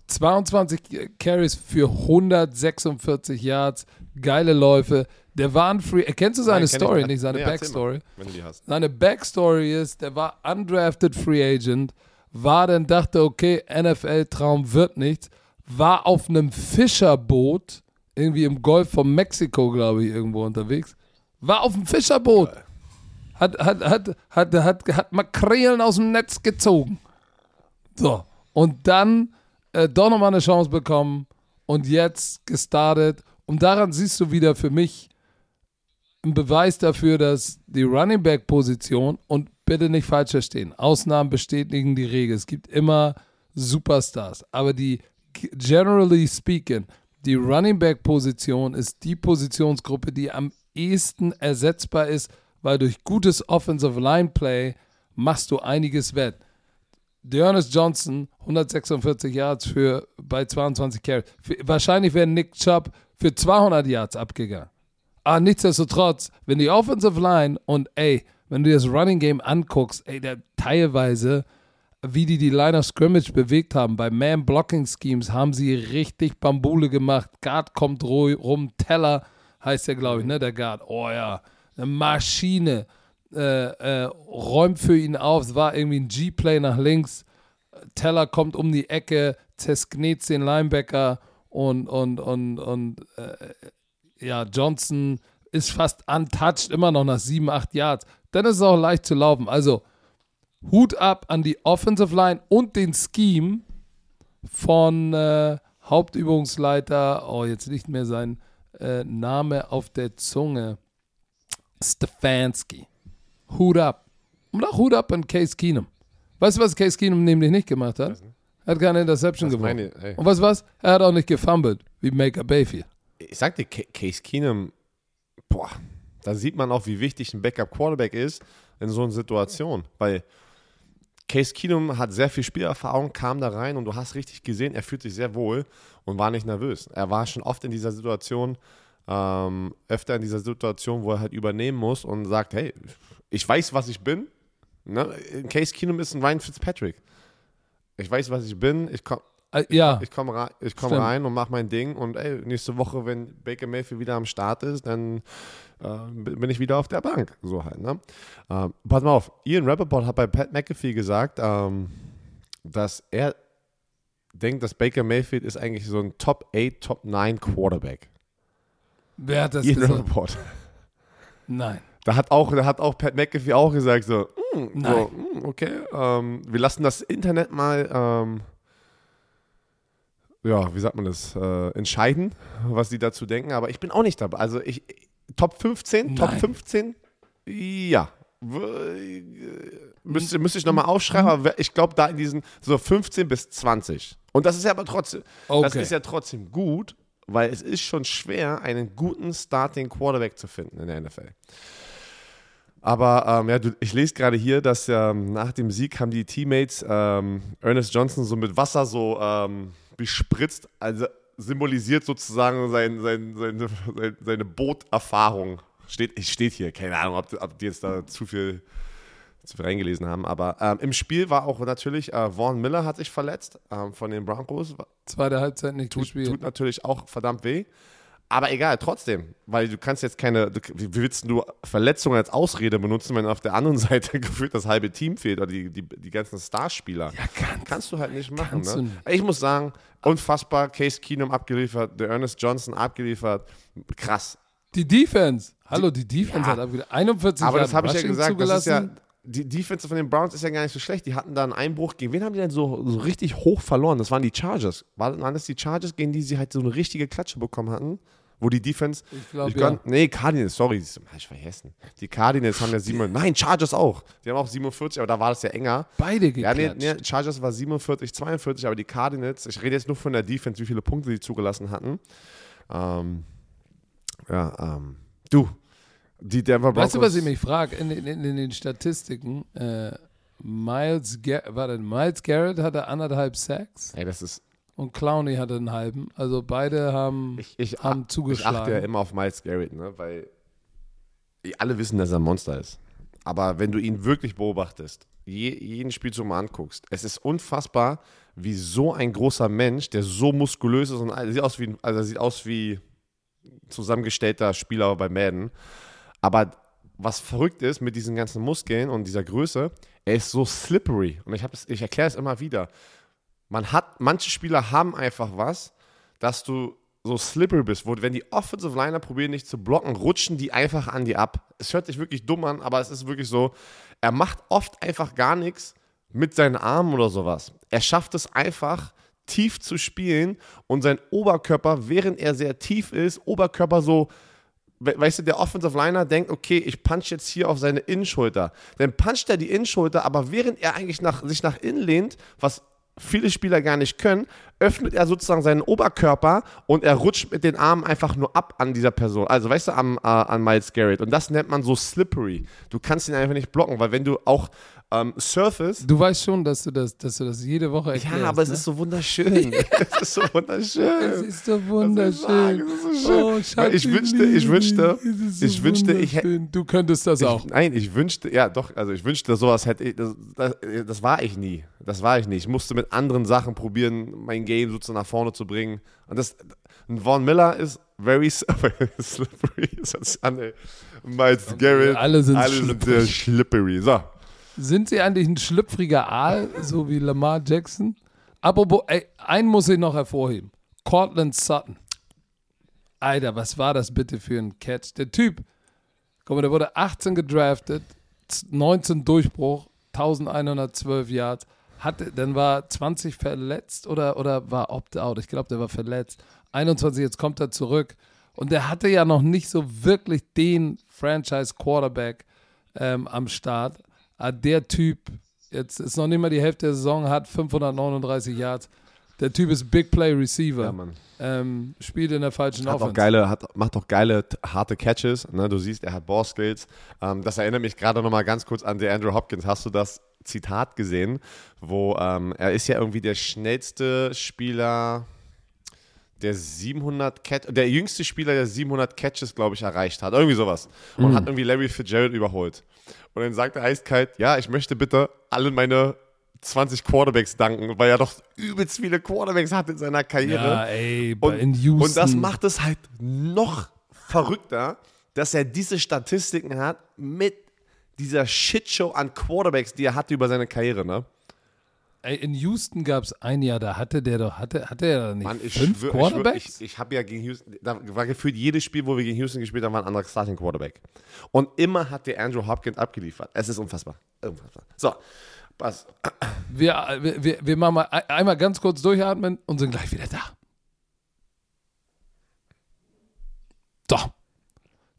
22 Carries für 146 Yards, geile Läufe. Der war ein Free. Kennst du seine Nein, Story, ich, nicht seine nee, Backstory? Mal, wenn du die hast. Seine Backstory ist, der war undrafted Free Agent, war dann, dachte, okay, NFL-Traum wird nichts, war auf einem Fischerboot, irgendwie im Golf von Mexiko, glaube ich, irgendwo unterwegs. War auf einem Fischerboot. Hat, hat, hat, hat, hat, hat Makrelen aus dem Netz gezogen. So. Und dann äh, doch nochmal eine Chance bekommen und jetzt gestartet. Und daran siehst du wieder für mich ein Beweis dafür, dass die Running Back Position und bitte nicht falsch verstehen, Ausnahmen bestätigen die Regel. Es gibt immer Superstars, aber die generally speaking, die Running Back Position ist die Positionsgruppe, die am ehesten ersetzbar ist, weil durch gutes Offensive Line Play machst du einiges wett. Dearness Johnson, 146 Yards für bei 22 Carries. Wahrscheinlich wäre Nick Chubb für 200 Yards abgegangen. Aber nichtsdestotrotz, wenn die Offensive Line und ey, wenn du das Running Game anguckst, ey, der teilweise, wie die die Line of Scrimmage bewegt haben, bei Man-Blocking-Schemes haben sie richtig Bambule gemacht. Guard kommt rum, Teller heißt der, glaube ich, ne, der Guard. Oh ja, eine Maschine äh, äh, räumt für ihn auf. Es war irgendwie ein G-Play nach links. Teller kommt um die Ecke, zersknet den Linebacker und, und, und, und äh, ja, Johnson ist fast untouched, immer noch nach 7, 8 Yards. Dann ist es auch leicht zu laufen. Also Hut ab an die Offensive Line und den Scheme von äh, Hauptübungsleiter, oh, jetzt nicht mehr sein äh, Name auf der Zunge, Stefanski. Hut ab. Und auch Hut ab an Case Keenum. Weißt du, was Case Keenum nämlich nicht gemacht hat? Er hat keine Interception gewonnen. Und du was? Er hat auch nicht gefumbled, wie Maker Bayfield. Ich sagte, Case Keenum, boah, da sieht man auch, wie wichtig ein Backup-Quarterback ist in so einer Situation. Weil Case Keenum hat sehr viel Spielerfahrung, kam da rein und du hast richtig gesehen, er fühlt sich sehr wohl und war nicht nervös. Er war schon oft in dieser Situation, ähm, öfter in dieser Situation, wo er halt übernehmen muss und sagt, hey, ich weiß, was ich bin. Ne? Case Keenum ist ein Ryan Fitzpatrick. Ich weiß, was ich bin. Ich komme äh, ja. ich komm rein, komm rein und mache mein Ding. Und ey, nächste Woche, wenn Baker Mayfield wieder am Start ist, dann äh, bin ich wieder auf der Bank. So halt. Ne? Ähm, pass mal auf, Ian Rappaport hat bei Pat McAfee gesagt, ähm, dass er denkt, dass Baker Mayfield ist eigentlich so ein Top 8, Top 9 Quarterback. Wer hat das Ian gesagt? Rappaport. Nein. Da hat auch, da hat auch Pat McAfee auch gesagt, so, mm, so mm, okay, ähm, wir lassen das Internet mal, ähm, ja, wie sagt man das, äh, entscheiden, was die dazu denken, aber ich bin auch nicht dabei. Also ich, Top 15, Nein. Top 15, ja. Müsste, müsste ich nochmal aufschreiben, aber ich glaube da in diesen so 15 bis 20. Und das ist ja aber trotzdem, okay. das ist ja trotzdem gut, weil es ist schon schwer, einen guten Starting Quarterback zu finden in der NFL. Aber ähm, ja, du, ich lese gerade hier, dass ähm, nach dem Sieg haben die Teammates ähm, Ernest Johnson so mit Wasser so ähm, bespritzt, also symbolisiert sozusagen sein, sein, seine, seine Booterfahrung. Steht, steht hier, keine Ahnung, ob, ob die jetzt da zu viel, zu viel reingelesen haben. Aber ähm, im Spiel war auch natürlich, äh, Vaughn Miller hat sich verletzt ähm, von den Broncos. Zweite Halbzeit nicht tut, tut natürlich auch verdammt weh. Aber egal, trotzdem, weil du kannst jetzt keine, du, wie willst du Verletzungen als Ausrede benutzen, wenn auf der anderen [laughs] Seite gefühlt das halbe Team fehlt oder die, die, die ganzen Starspieler? Ja, kann, kannst du halt nicht machen. Ne? Ich muss sagen, unfassbar, Case Keenum abgeliefert, der Ernest Johnson abgeliefert, krass. Die Defense, hallo, die Defense ja, hat abgeliefert, 41 Aber das habe ich ja gesagt, das ist ja, die Defense von den Browns ist ja gar nicht so schlecht. Die hatten da einen Einbruch. Gegen wen haben die denn so, so richtig hoch verloren? Das waren die Chargers. Waren das die Chargers, gegen die sie halt so eine richtige Klatsche bekommen hatten? Wo die Defense. Ich glaube, ja. Nee, Cardinals, sorry, ich vergessen. Die Cardinals haben ja 47. Nein, Chargers auch. Die haben auch 47, aber da war das ja enger. Beide Ja, geklatscht. nee, nee, Chargers war 47, 42, aber die Cardinals, ich rede jetzt nur von der Defense, wie viele Punkte die zugelassen hatten. Ähm, ja, ähm, du, die Denver Broncos. Weißt du, was ich mich frage? In, in, in den Statistiken, äh, Miles, Gar Miles Garrett hatte anderthalb Sacks Ey, das ist, und Clowney hatte einen halben. Also beide haben, ich, ich, haben ich zugeschlagen. achte ja immer auf Miles Garrett, ne, weil alle wissen, dass er ein Monster ist. Aber wenn du ihn wirklich beobachtest, je, jeden Spielzug mal anguckst, es ist unfassbar, wie so ein großer Mensch, der so muskulös ist und sieht aus wie, also sieht aus wie zusammengestellter Spieler bei Madden. Aber was verrückt ist mit diesen ganzen Muskeln und dieser Größe, er ist so slippery. Und ich, das- ich erkläre es immer wieder. Man hat, manche Spieler haben einfach was, dass du so slippery bist, wo wenn die Offensive Liner probieren, dich zu blocken, rutschen die einfach an dir ab. Es hört sich wirklich dumm an, aber es ist wirklich so, er macht oft einfach gar nichts mit seinen Armen oder sowas. Er schafft es einfach, tief zu spielen und sein Oberkörper, während er sehr tief ist, Oberkörper so we- weißt du, der Offensive Liner denkt, okay, ich punch jetzt hier auf seine Innenschulter. Dann puncht er die Innenschulter, aber während er eigentlich nach, sich nach innen lehnt, was viele Spieler gar nicht können, öffnet er sozusagen seinen Oberkörper und er rutscht mit den Armen einfach nur ab an dieser Person. Also weißt du, am, äh, an Miles Garrett. Und das nennt man so slippery. Du kannst ihn einfach nicht blocken, weil wenn du auch ähm, surfest, Du weißt schon, dass du das, dass du das jede Woche erklärst. ja, aber es ne? ist so wunderschön. [laughs] [laughs] es ist so wunderschön. Es ist so wunderschön. Ist so. Oh, Schatz, Ich wünschte- ich wünschte- so ich wünschte, ich hätte-. Du könntest das auch. Ich, nein, ich wünschte, ja doch, also ich wünschte, sowas hätte ich, das, das, das war ich nie. Das war ich nie. Ich musste mit anderen Sachen probieren, mein Game sozusagen nach vorne zu bringen. Und das, ein Von Miller ist very [laughs] slippery. Ey. Miles Garrett. alle sind alle sind slippery. So. Sind sie eigentlich ein schlüpfriger Aal, so wie Lamar Jackson? Apropos, ey, einen muss ich noch hervorheben. Cortland Sutton. Alter, was war das bitte für ein Catch? Der Typ, guck mal, der wurde 18 gedraftet, 19 Durchbruch, 1112 Yards, hatte, dann war 20 verletzt oder, oder war opt-out. Ich glaube, der war verletzt. 21, jetzt kommt er zurück. Und der hatte ja noch nicht so wirklich den Franchise-Quarterback ähm, am Start. Ah, der Typ, jetzt ist noch nicht mal die Hälfte der Saison, hat 539 Yards. Der Typ ist Big Play Receiver. Ja, Mann. ähm, spielt in der falschen Hat Offense. auch geile, hat, macht auch geile, harte Catches. Ne? Du siehst, er hat Ballskills. Ähm, das erinnert mich gerade noch mal ganz kurz an der Andrew Hopkins. Hast du das Zitat gesehen, wo ähm, er ist ja irgendwie der schnellste Spieler, der 700 Catch, der jüngste Spieler, der 700 Catches, glaube ich, erreicht hat. Irgendwie sowas. Und hat irgendwie Larry Fitzgerald überholt. Und dann sagt er eiskalt, ja, ich möchte bitte alle meine 20 Quarterbacks danken, weil er doch übelst viele Quarterbacks hat in seiner Karriere. Ja, ey, Und, in Houston. und das macht es halt noch verrückter, dass er diese Statistiken hat mit dieser Shitshow an Quarterbacks, die er hatte über seine Karriere, ne? In Houston gab es ein Jahr, da hatte der doch, hatte, hatte er da nicht Mann, ich fünf schwör, ich, schwör, Quarterbacks? ich, ich habe ja gegen Houston, da war gefühlt jedes Spiel, wo wir gegen Houston gespielt haben, war ein anderer Starting Quarterback. Und immer hat der Andrew Hopkins abgeliefert. Es ist unfassbar. Unfassbar. So, pass. wir, wir, wir, machen mal ein- einmal ganz kurz durchatmen und sind gleich wieder da. So.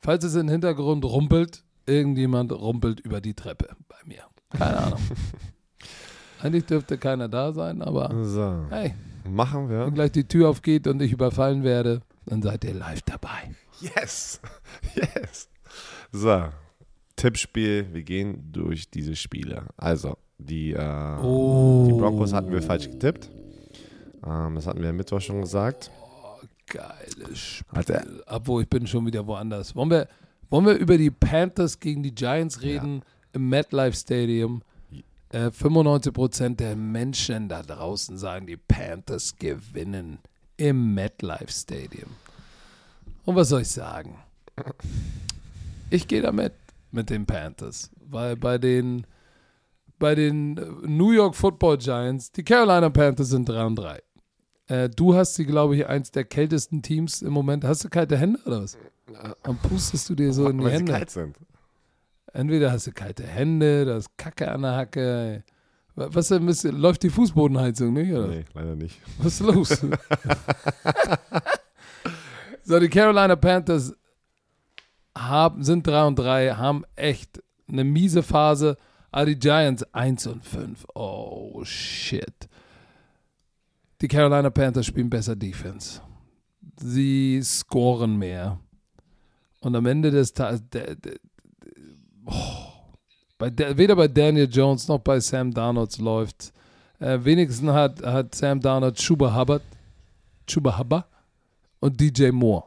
Falls es im Hintergrund rumpelt, irgendjemand rumpelt über die Treppe bei mir. Keine Ahnung. [laughs] Eigentlich dürfte keiner da sein, aber So, hey, machen wir. wenn gleich die Tür aufgeht und ich überfallen werde, dann seid ihr live dabei. Yes. [laughs] Yes. So. Tippspiel. Wir gehen durch diese Spiele. Also, die, äh, Oh. die Broncos hatten wir falsch getippt. Ähm, das hatten wir am Mittwoch schon gesagt. Geiles Spiel. Obwohl, ich bin schon wieder woanders. Wollen wir, wollen wir über die Panthers gegen die Giants reden im MetLife Stadium? Äh, 95% der Menschen da draußen sagen, die Panthers gewinnen im MetLife Stadium. Und was soll ich sagen? Ich gehe damit mit den Panthers, weil bei den bei den äh, New York Football Giants, die Carolina Panthers sind 3 und 3. Äh, du hast sie, glaube ich, eins der kältesten Teams im Moment. Hast du kalte Hände oder was? Und pustest du dir so in die Weil sie Hände? kalt sind. Entweder hast du kalte Hände, du hast Kacke an der Hacke. Was denn, ist- läuft die Fußbodenheizung, nicht? Oder? Nee, leider nicht. Was ist los? [laughs] [laughs] so, die Carolina Panthers haben, sind 3 und 3, haben echt eine miese Phase. Aber die Giants 1 und 5. Oh, shit. Die Carolina Panthers spielen besser Defense. Sie scoren mehr. Und am Ende des Tages, oh, bei der, weder bei Daniel Jones noch bei Sam Darnold läuft. Äh, wenigstens hat, hat Sam Darnold Chuba Hubbard, Chuba Hubbard und DJ Moore.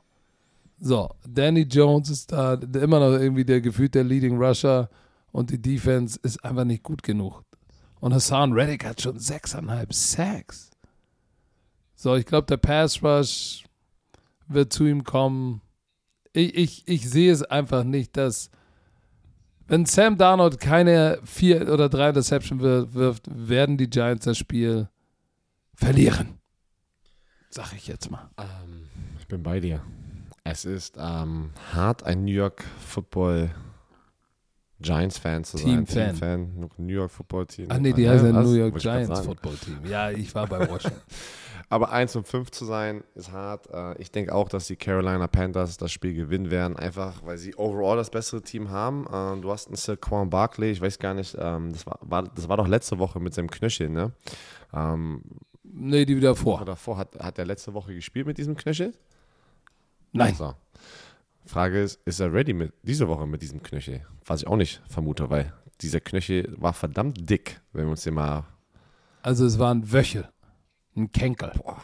So, Danny Jones ist da der, immer noch irgendwie der gefühlte Leading Rusher und die Defense ist einfach nicht gut genug. Und Hassan Reddick hat schon sechseinhalb Sacks. So, ich glaube, der Pass Rush wird zu ihm kommen. Ich, ich, ich sehe es einfach nicht, dass wenn Sam Darnold keine vier oder drei Interception wir- wirft, werden die Giants das Spiel verlieren. Sag ich jetzt mal. Ähm, ich bin bei dir. Es ist ähm, hart, ein New York Football Giants-Fan zu sein. Team-Fan. New York Football Team. Ach nee, die Ah, heißen was? New York Giants. Football Team. Ja, ich war bei Washington. [laughs] Aber 1 und 5 zu sein, ist hart. Äh, Ich denke auch, dass die Carolina Panthers das Spiel gewinnen werden, einfach weil sie overall das bessere Team haben. Äh, Du hast einen Saquon Barkley, ich weiß gar nicht, ähm, das war, das war doch letzte Woche mit seinem Knöchel, ne? Ähm, nee, die wieder vor. davor, hat, hat er letzte Woche gespielt mit diesem Knöchel? Nein. So. Frage ist, ist er ready mit diese Woche mit diesem Knöchel? Was ich auch nicht vermute, weil dieser Knöchel war verdammt dick, wenn wir uns den mal. Also es war ein Wöchel. Ein Kenkel. Boah,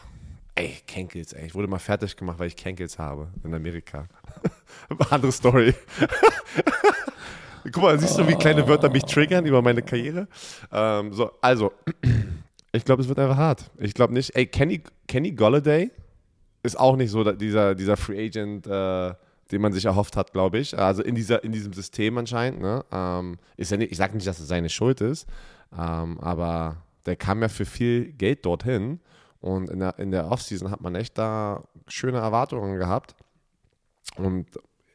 ey, Kenkels, ey. Ich wurde mal fertig gemacht, weil ich Kenkels habe in Amerika. [laughs] Andere Story. [laughs] Guck mal, siehst du, wie kleine Wörter mich triggern über meine Karriere? Ähm, so, also, [clears throat] ich glaube, es wird einfach hart. Ich glaube nicht, ey, Kenny, Kenny Golladay ist auch nicht so dieser, dieser Free Agent, äh, den man sich erhofft hat, glaube ich. Also in, dieser, in diesem System anscheinend. Ne? Ähm, ist ja nicht, ich sage nicht, dass es seine Schuld ist, ähm, aber der kam ja für viel Geld dorthin. Und in der, in der Offseason hat man echt da schöne Erwartungen gehabt. Und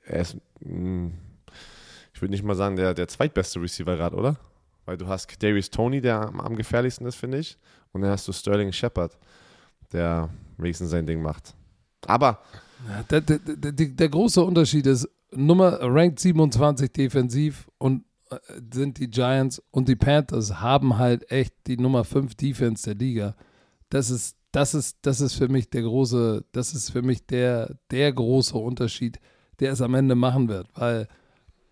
er ist, mh, ich würde nicht mal sagen, der, der zweitbeste Receiver gerade, oder? Weil du hast Darius Tony, der am, am gefährlichsten ist, finde ich. Und dann hast du Sterling Shepard, der wenigstens sein Ding macht. Aber Der, der, der, der, große Unterschied ist, Nummer ranked 27 defensiv und sind die Giants und die Panthers haben halt echt die Nummer 5 Defense der Liga. Das ist, das ist, das ist für mich der große, das ist für mich der, der große Unterschied, der es am Ende machen wird, weil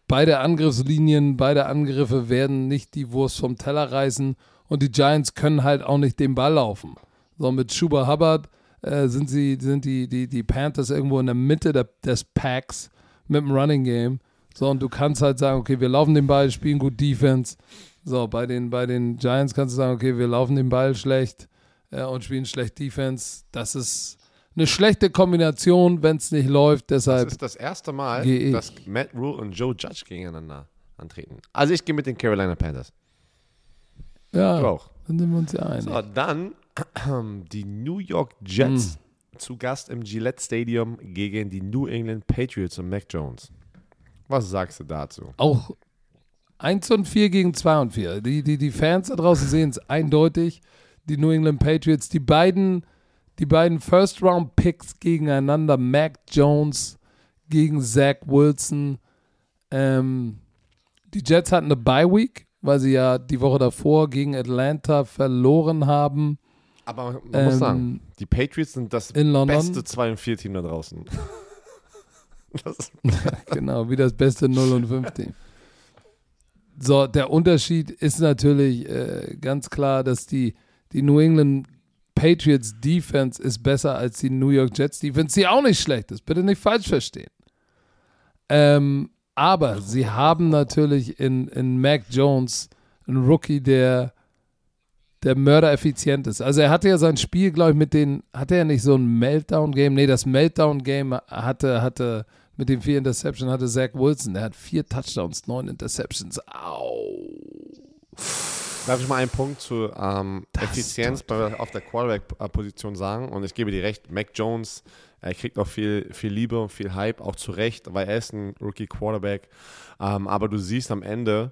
beide Angriffslinien, beide Angriffe werden nicht die Wurst vom Teller reißen und die Giants können halt auch nicht den Ball laufen. So mit Schuba Hubbard äh, sind sie, sind die, die, die Panthers irgendwo in der Mitte der, des Packs mit dem Running Game. So, und du kannst halt sagen, okay, wir laufen den Ball, spielen gut Defense. So, bei den, bei den Giants kannst du sagen, okay, wir laufen den Ball schlecht äh, und spielen schlecht Defense. Das ist eine schlechte Kombination, wenn es nicht läuft. das Deshalb, ist das erste Mal, dass Matt Rule und Joe Judge gegeneinander antreten. Also ich gehe mit den Carolina Panthers. ja, auch. dann sind wir uns ja einig. So, dann [clears throat] die New York Jets zu Gast im Gillette Stadium gegen die New England Patriots und Mac Jones. Was sagst du dazu? Auch 1 und 4 gegen 2 und 4. Die, die, die Fans da draußen sehen es eindeutig. Die New England Patriots, die beiden, die beiden First-Round-Picks gegeneinander, Mac Jones gegen Zach Wilson. Ähm, die Jets hatten eine Bye-Week, weil sie ja die Woche davor gegen Atlanta verloren haben Aber man Ähm, muss sagen, die Patriots sind das beste 2 und 4 Team da draußen. [laughs] [laughs] genau, wie das beste 0 und 5 Team. So, der Unterschied ist natürlich äh, ganz klar, dass die, die New England Patriots Defense ist besser als die New York Jets Defense, die auch nicht schlecht ist. Bitte nicht falsch verstehen. Ähm, aber sie haben natürlich in, in Mac Jones einen Rookie, der, der mördereffizient ist. Also er hatte ja sein Spiel, glaube ich, mit den, hatte er nicht so ein Meltdown-Game? Nee, das Meltdown-Game hatte, hatte mit den vier Interceptions hatte Zach Wilson. Der hat vier Touchdowns, neun Interceptions. Au. Darf ich mal einen Punkt zu ähm, Effizienz bei, auf der Quarterback-Position sagen? Und ich gebe dir recht, Mac Jones, er kriegt auch viel, viel Liebe und viel Hype, auch zu Recht, weil er ist ein Rookie-Quarterback. Ähm, aber du siehst am Ende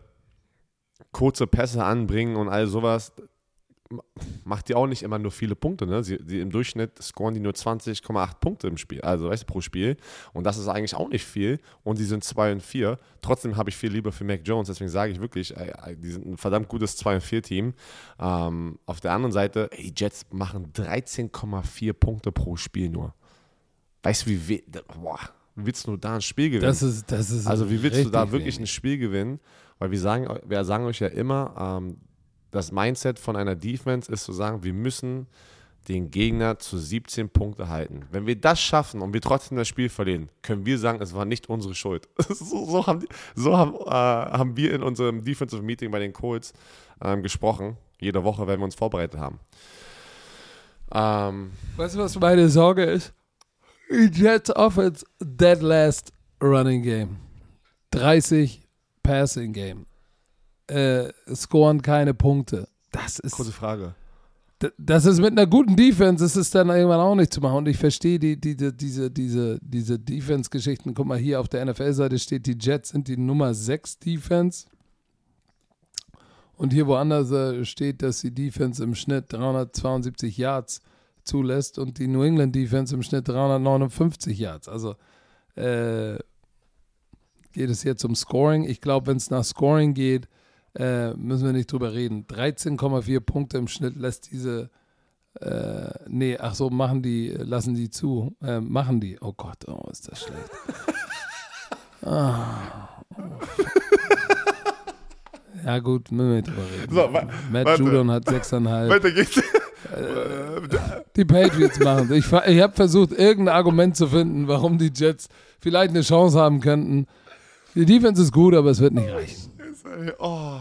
kurze Pässe anbringen und all sowas, macht die auch nicht immer nur viele Punkte. Ne? Sie, sie Im Durchschnitt scoren die nur 20,8 Punkte im Spiel, also weißt du, pro Spiel. Und das ist eigentlich auch nicht viel. Und die sind 2 und 4. Trotzdem habe ich viel lieber für Mac Jones. Deswegen sage ich wirklich, ey, die sind ein verdammt gutes 2 und 4 Team. Ähm, auf der anderen Seite, ey, die Jets machen 13,4 Punkte pro Spiel nur. Weißt du, wie, we boah, willst du da ein Spiel gewinnen? Das ist, das ist also wie willst du da wirklich wenig. ein Spiel gewinnen? Weil wir sagen, wir sagen euch ja immer, ähm, das Mindset von einer Defense ist zu sagen, wir müssen den Gegner zu 17 Punkte halten. Wenn wir das schaffen und wir trotzdem das Spiel verlieren, können wir sagen, es war nicht unsere Schuld. [laughs] so, so, haben, so haben, äh, haben, wir in unserem Defensive Meeting bei den Colts ähm, gesprochen. Jede Woche, wenn wir uns vorbereitet haben. Ähm, weißt du, was meine Sorge ist? Jets Offense, dead last running game. 30 Passing Game äh, scoren keine Punkte. Das ist. Kurze Frage. Das ist mit einer guten Defense, das ist dann irgendwann auch nicht zu machen. Und ich verstehe die, die, die, diese, diese, diese Defense-Geschichten. Guck mal, hier auf der NFL-Seite steht, die Jets sind die Nummer 6 Defense. Und hier woanders äh, steht, dass die Defense im Schnitt 372 Yards zulässt und die New England Defense im Schnitt 359 Yards. Also äh, geht es jetzt um Scoring. Ich glaube, wenn es nach Scoring geht, äh, müssen wir nicht drüber reden. 13,4 Punkte im Schnitt lässt diese, äh, nee, ach so, machen die, lassen die zu, äh, machen die. Oh Gott, oh, ist das schlecht. [laughs] ah, oh. Ja gut, müssen wir nicht drüber reden. So, Matt warte. Judon hat 6,5. Weiter geht's. Äh, die Patriots machen Ich, ich habe versucht, irgendein Argument zu finden, warum die Jets vielleicht eine Chance haben könnten. Die Defense ist gut, aber es wird nicht reichen. Oh.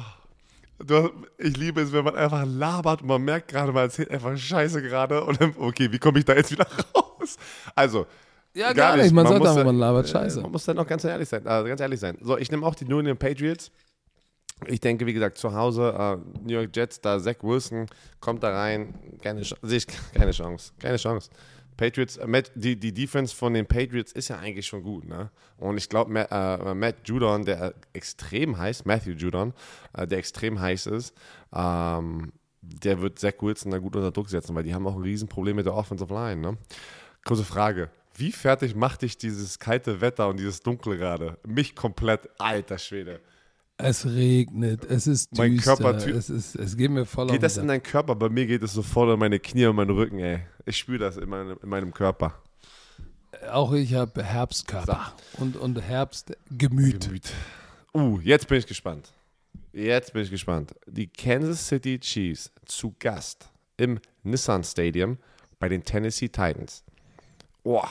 Du, ich liebe es, wenn man einfach labert und man merkt gerade, man erzählt einfach Scheiße gerade und dann, okay, wie komme ich da jetzt wieder raus? Also, ja, gar, gar nicht. Man, man sagt auch, man labert Scheiße. Man muss dann auch ganz ehrlich sein. Also ganz ehrlich sein. So, ich nehme auch die New England Patriots. Ich denke, wie gesagt, zu Hause, uh, New York Jets, da Zach Wilson kommt da rein. Keine, sehe ich keine Chance. Keine Chance. Patriots, äh, Matt, die, die Defense von den Patriots ist ja eigentlich schon gut, ne? Und ich glaube, Matt, äh, Matt, Judon, der extrem heiß, Matthew Judon, äh, der extrem heiß ist, ähm, der wird Zach Wilson da gut unter Druck setzen, weil die haben auch ein Riesenproblem mit der Offensive Line, ne? Kurze Frage. Wie fertig macht dich dieses kalte Wetter und dieses Dunkel gerade? Mich komplett, alter Schwede. Es regnet, es ist düster, mein Körper, es, ist, es geht mir voll Geht das in deinen Körper? Bei mir geht es sofort in meine Knie und meinen Rücken, ey. Ich spüre das in meinem, in meinem Körper. Auch ich habe Herbstkörper und, und Herbstgemüt. Gemüt. Uh, jetzt bin ich gespannt. Jetzt bin ich gespannt. Die Kansas City Chiefs zu Gast im Nissan Stadium bei den Tennessee Titans. Boah,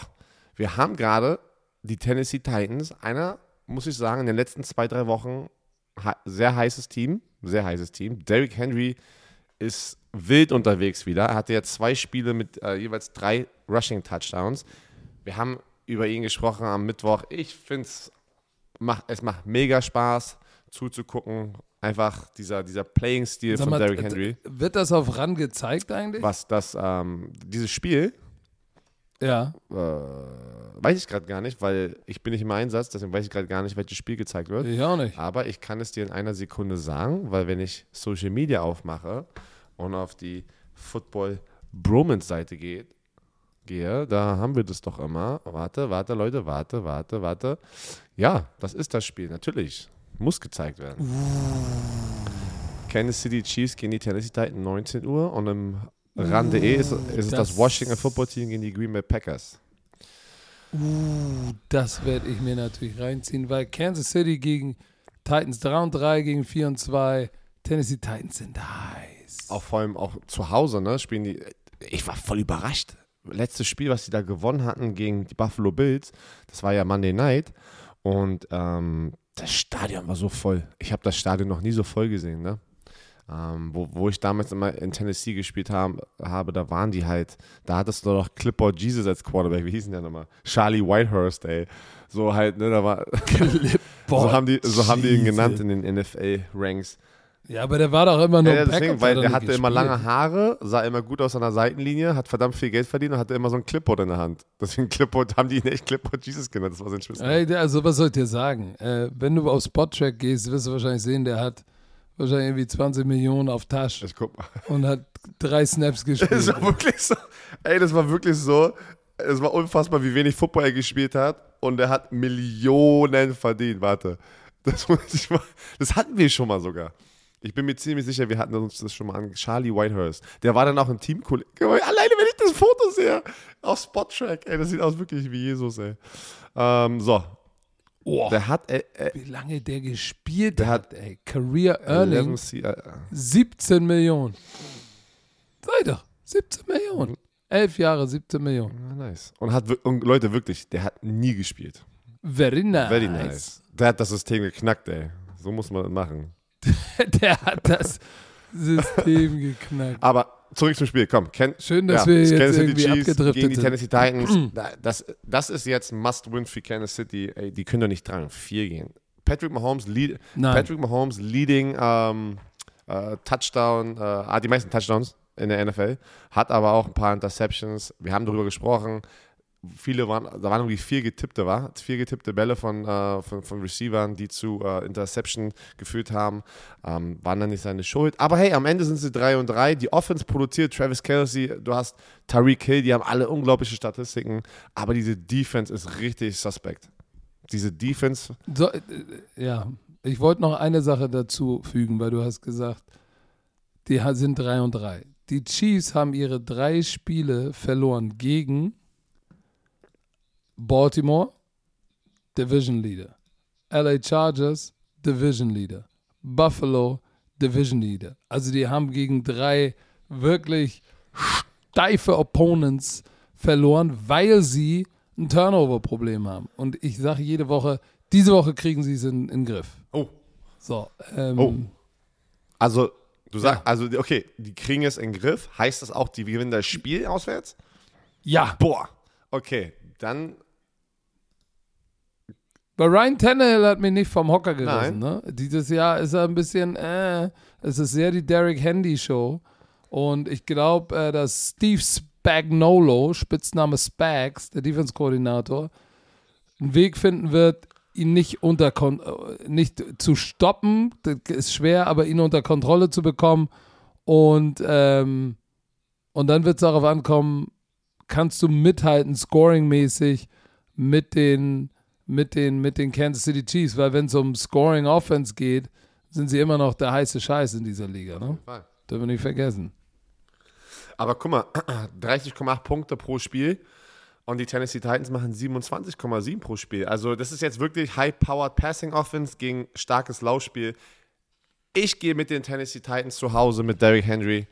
wir haben gerade die Tennessee Titans, einer, muss ich sagen, in den letzten zwei, drei Wochen sehr heißes Team, sehr heißes Team. Derrick Henry ist wild unterwegs wieder. Er hatte jetzt zwei Spiele mit äh, jeweils drei Rushing Touchdowns. Wir haben über ihn gesprochen am Mittwoch. Ich finde es macht, es macht mega Spaß zuzugucken. Einfach dieser, dieser Playing-Stil von Derrick Henry. Wird das auf RAN gezeigt eigentlich? Was, das, ähm, dieses Spiel? Ja. Äh, weiß ich gerade gar nicht, weil ich bin nicht im Einsatz, deswegen weiß ich gerade gar nicht, welches Spiel gezeigt wird. Ich auch nicht. Aber ich kann es dir in einer Sekunde sagen, weil wenn ich Social Media aufmache und auf die Football Bromance Seite geht, gehe, da haben wir das doch immer. Warte, warte, Leute, warte, warte, warte. Ja, das ist das Spiel, natürlich. Muss gezeigt werden. Uh. Kansas City Chiefs gegen die Tennessee Titans 19 Uhr und im RAN.de ist, ist das, das Washington Football Team gegen die Green Bay Packers. Uh, das werde ich mir natürlich reinziehen, weil Kansas City gegen Titans 3 und 3 gegen 4 und 2. Tennessee Titans sind heiß. Auch vor allem auch zu Hause, ne? Spielen die. Ich war voll überrascht. Letztes Spiel, was sie da gewonnen hatten gegen die Buffalo Bills, das war ja Monday Night. Und ähm, das Stadion war so voll. Ich habe das Stadion noch nie so voll gesehen, ne? Ähm, wo, wo ich damals immer in Tennessee gespielt hab, habe, da waren die halt, da hattest du doch Clipboard Jesus als Quarterback, wie hieß denn der nochmal? Charlie Whitehurst, ey. So halt, ne, da war. [laughs] [laughs] so haben die, so haben die ihn genannt in den NFL-Ranks. Ja, aber der war doch immer nur Ja, deswegen, weil er der hatte immer lange Haare, sah immer gut aus an der Seitenlinie, hat verdammt viel Geld verdient und hatte immer so ein Clipboard in der Hand. Deswegen Clipboard, haben die ihn echt Clipboard Jesus genannt, das war sein der, also was soll ich dir sagen? Äh, wenn du auf Spottrack gehst, wirst du wahrscheinlich sehen, der hat wahrscheinlich irgendwie 20 Millionen auf Tasche Ich guck mal. und hat drei Snaps [laughs] Das gespielt. war wirklich so. Ey, das war wirklich so. Es war unfassbar, wie wenig Football er gespielt hat. Und er hat Millionen verdient. Warte. Das, muss ich mal, das hatten wir schon mal sogar. Ich bin mir ziemlich sicher, wir hatten uns das schon mal an. Charlie Whitehurst. Der war dann auch ein Teamkollege. Alleine, wenn ich das Foto sehe. Auf Spottrack. Ey, das sieht aus wirklich wie Jesus, ey. Ähm, so. Oh, Der hat. Äh, äh, wie lange der gespielt Der hat, ey. Career 11 Earnings C- äh, 17 Millionen. Doch, 17 Millionen. Elf Jahre, 17 Millionen. nice. Und hat und Leute, wirklich, der hat nie gespielt. Very nice. Very nice. Der hat das System geknackt, ey. So muss man das machen. [laughs] Der hat das System [laughs] geknackt. Aber zurück zum Spiel, komm. Ken Schön, dass ja, wir jetzt Kansas irgendwie Chiefs abgedriftet gegen die sind. Tennessee Titans. Da- das, das ist jetzt Must-Win für Kansas City. Ey, die können doch nicht 3 und 4 gehen. Patrick Mahomes, lead, Nein. Patrick Mahomes leading ähm, äh, Touchdown, ah, die meisten Touchdowns in der NFL, hat aber auch ein paar Interceptions. Wir haben darüber gesprochen. Viele waren, da waren irgendwie vier getippte, war? Vier getippte Bälle von, äh, von, von Receivern, die zu äh, Interception geführt haben. Ähm, waren dann nicht seine Schuld. Aber hey, am Ende sind sie 3 und 3. Die Offense produziert Travis Kelsey, du hast Tariq Hill, die haben alle unglaubliche Statistiken. Aber diese Defense ist richtig suspekt. Diese Defense, So, äh, ja, ich wollte noch eine Sache dazu fügen, weil du hast gesagt, die sind 3 und 3. Die Chiefs haben ihre drei Spiele verloren gegen Baltimore, Division Leader, LA Chargers, Division Leader, Buffalo, Division Leader. Also die haben gegen drei wirklich steife Opponents verloren, weil sie ein Turnover-Problem haben. Und ich sage jede Woche, diese Woche kriegen sie es in, in den Griff. Oh. So, ähm, Oh. Also, du sagst, Ja. also, okay, die kriegen es in den Griff. Heißt das auch, die gewinnen das Spiel auswärts? ja. Boah. Okay, dann, Bei Ryan Tannehill hat mich nicht vom Hocker gerissen. Ne? Dieses Jahr ist er ein bisschen, äh, es ist sehr die Derek Handy Show. Und ich glaube, äh, dass Steve Spagnolo, Spitzname Spags, der Defense-Koordinator, einen Weg finden wird, ihn nicht unter Kon äh, nicht zu stoppen. Das ist schwer, aber ihn unter Kontrolle zu bekommen. Und, ähm, und dann wird es darauf ankommen, kannst du mithalten, scoring-mäßig, mit den, mit, den, mit den Kansas City Chiefs, weil wenn es um Scoring Offense geht, sind sie immer noch der heiße Scheiß in dieser Liga. Ne? Dürfen wir nicht vergessen. aber guck mal, [clears throat] 30,8 Punkte pro Spiel und die Tennessee Titans machen 27,7 pro Spiel. Also, das ist jetzt wirklich High-Powered Passing Offense gegen starkes Laufspiel. Ich gehe mit den Tennessee Titans zu Hause mit Derrick Henry.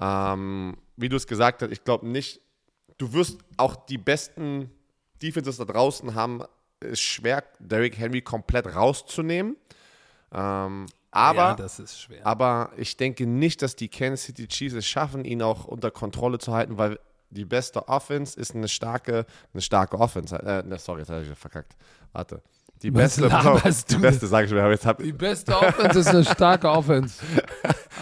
Ähm, wie du es gesagt hast, ich glaube nicht, du wirst auch die besten Defenses da draußen haben, es schwer, Derrick Henry komplett rauszunehmen. Ähm, aber, ja, ist aber ich denke nicht, dass die Kansas City Chiefs es schaffen, ihn auch unter Kontrolle zu halten, weil die beste Offense ist eine starke, eine starke Offense. Äh, ne, sorry, jetzt habe ich verkackt. Warte. Die Was beste, die beste, sage ich mir, jetzt habe Die beste Offense ist eine starke Offense. [laughs]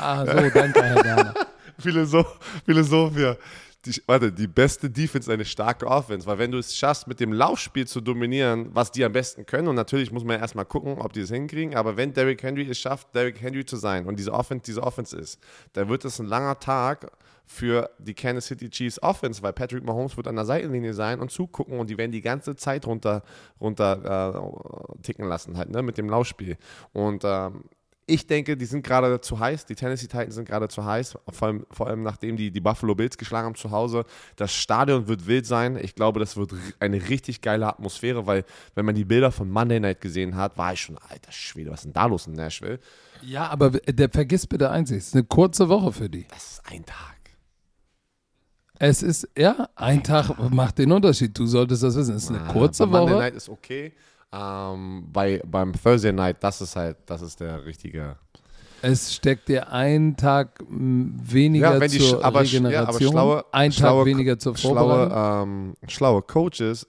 Ah, so, danke, Herr Werner. Philosoph, Philosoph hier. Die, warte, die beste Defense ist eine starke Offense, weil wenn du es schaffst, mit dem Laufspiel zu dominieren, was die am besten können, und natürlich muss man ja erstmal gucken, ob die es hinkriegen, aber wenn Derrick Henry es schafft, Derrick Henry zu sein und diese Offense, diese Offense ist, dann wird es ein langer Tag für die Kansas City Chiefs Offense, weil Patrick Mahomes wird an der Seitenlinie sein und zugucken und die werden die ganze Zeit runter, runter äh, ticken lassen, halt, ne, mit dem Laufspiel. Und ähm, ich denke, die sind gerade zu heiß. Die Tennessee Titans sind gerade zu heiß. Vor allem, vor allem nachdem die die Buffalo Bills geschlagen haben zu Hause. Das Stadion wird wild sein. Ich glaube, das wird eine richtig geile Atmosphäre, weil, wenn man die Bilder von Monday Night gesehen hat, war ich schon, alter Schwede, was ist denn da los in Nashville? Ja, aber der vergisst bitte eins, es ist eine kurze Woche für die. Das ist ein Tag. Es ist, ja, ein Tag macht den Unterschied. Du solltest das wissen. Es ist eine kurze Ah, Monday Woche. Night ist okay. Ähm, bei, beim Thursday Night, das ist halt, das ist der richtige. Es steckt dir einen Tag weniger Ja, wenn die, zur aber, Regeneration, ja, aber schlaue, ein schlaue, Tag weniger zur Vorbereitung. schlaue, ähm, schlaue Coaches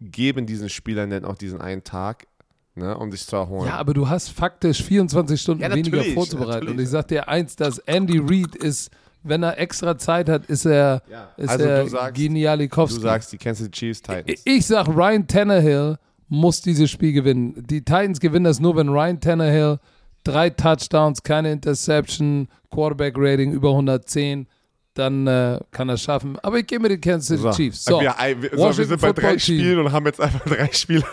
geben diesen Spielern dann auch diesen einen Tag, ne, um dich zu erholen. Ja, aber du hast faktisch 24 Stunden Ja, weniger vorzubereiten. natürlich. Und ich sag dir eins, dass Andy Reid ist, wenn er extra Zeit hat, ist er, Ja. ist Also er du sagst- du sagst, die Kansas Chiefs Titans. Ich- Ich sag, Ryan Tannehill muss dieses Spiel gewinnen. Die Titans gewinnen das nur, wenn Ryan Tannehill drei Touchdowns, keine Interception, Quarterback-Rating über 110, dann äh, kann er es schaffen. Aber ich gehe mit den Kansas City So. Chiefs. So, Wir, wir, so, wir sind bei drei Football Team. Spielen und haben jetzt einfach [laughs] drei Spiele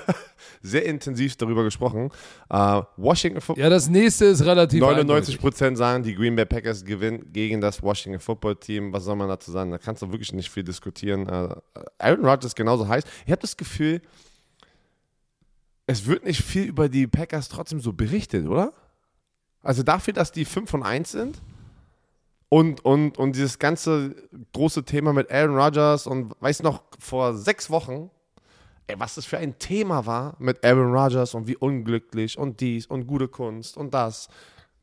sehr intensiv darüber gesprochen. Äh, Washington Football. Ja, das nächste ist relativ 99 eindeutig. Prozent sagen, die Green Bay Packers gewinnen gegen das Washington Football Team. Was soll man dazu sagen? Da kannst du wirklich nicht viel diskutieren. Äh, Aaron Rodgers genauso heiß. Ich habe das Gefühl, es wird nicht viel über die Packers trotzdem so berichtet, oder? Also dafür, dass die 5 von 1 sind und, und, und dieses ganze große Thema mit Aaron Rodgers und weiß noch, vor sechs Wochen, ey, was das für ein Thema war mit Aaron Rodgers und wie unglücklich und dies und gute Kunst und das.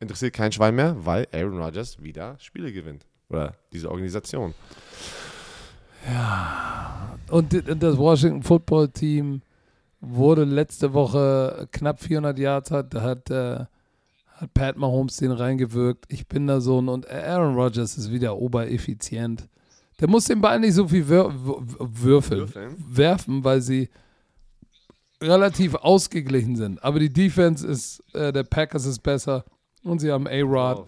Interessiert kein Schwein mehr, weil Aaron Rodgers wieder Spiele gewinnt. Oder diese Organisation. Und di- das Washington Football Team wurde letzte Woche knapp 400 Yards hat, hat, äh, hat Pat Mahomes den reingewirkt. Ich bin da so ein, und Aaron Rodgers ist wieder obereffizient. Der muss den Ball nicht so viel wür würfeln, Würfeln? werfen, weil sie relativ ausgeglichen sind. Aber die Defense ist, äh, der Packers ist besser und sie haben A-Rod,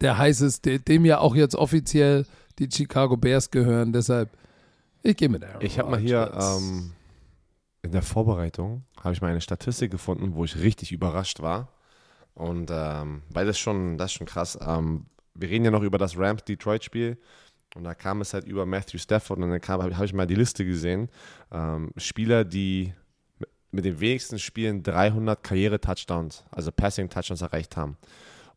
der heißeste, dem ja auch jetzt offiziell die Chicago Bears gehören. Deshalb, ich gehe mit Aaron Ich habe mal hier ähm, in der Vorbereitung habe ich mal eine Statistik gefunden, wo ich richtig überrascht war. Und ähm, weil das schon, das ist schon krass. Ähm, wir reden ja noch über das Rams-Detroit-Spiel. Und da kam es halt über Matthew Stafford und dann habe hab ich mal die Liste gesehen. Ähm, Spieler, die mit den wenigsten Spielen 300 Karriere-Touchdowns, also Passing-Touchdowns erreicht haben.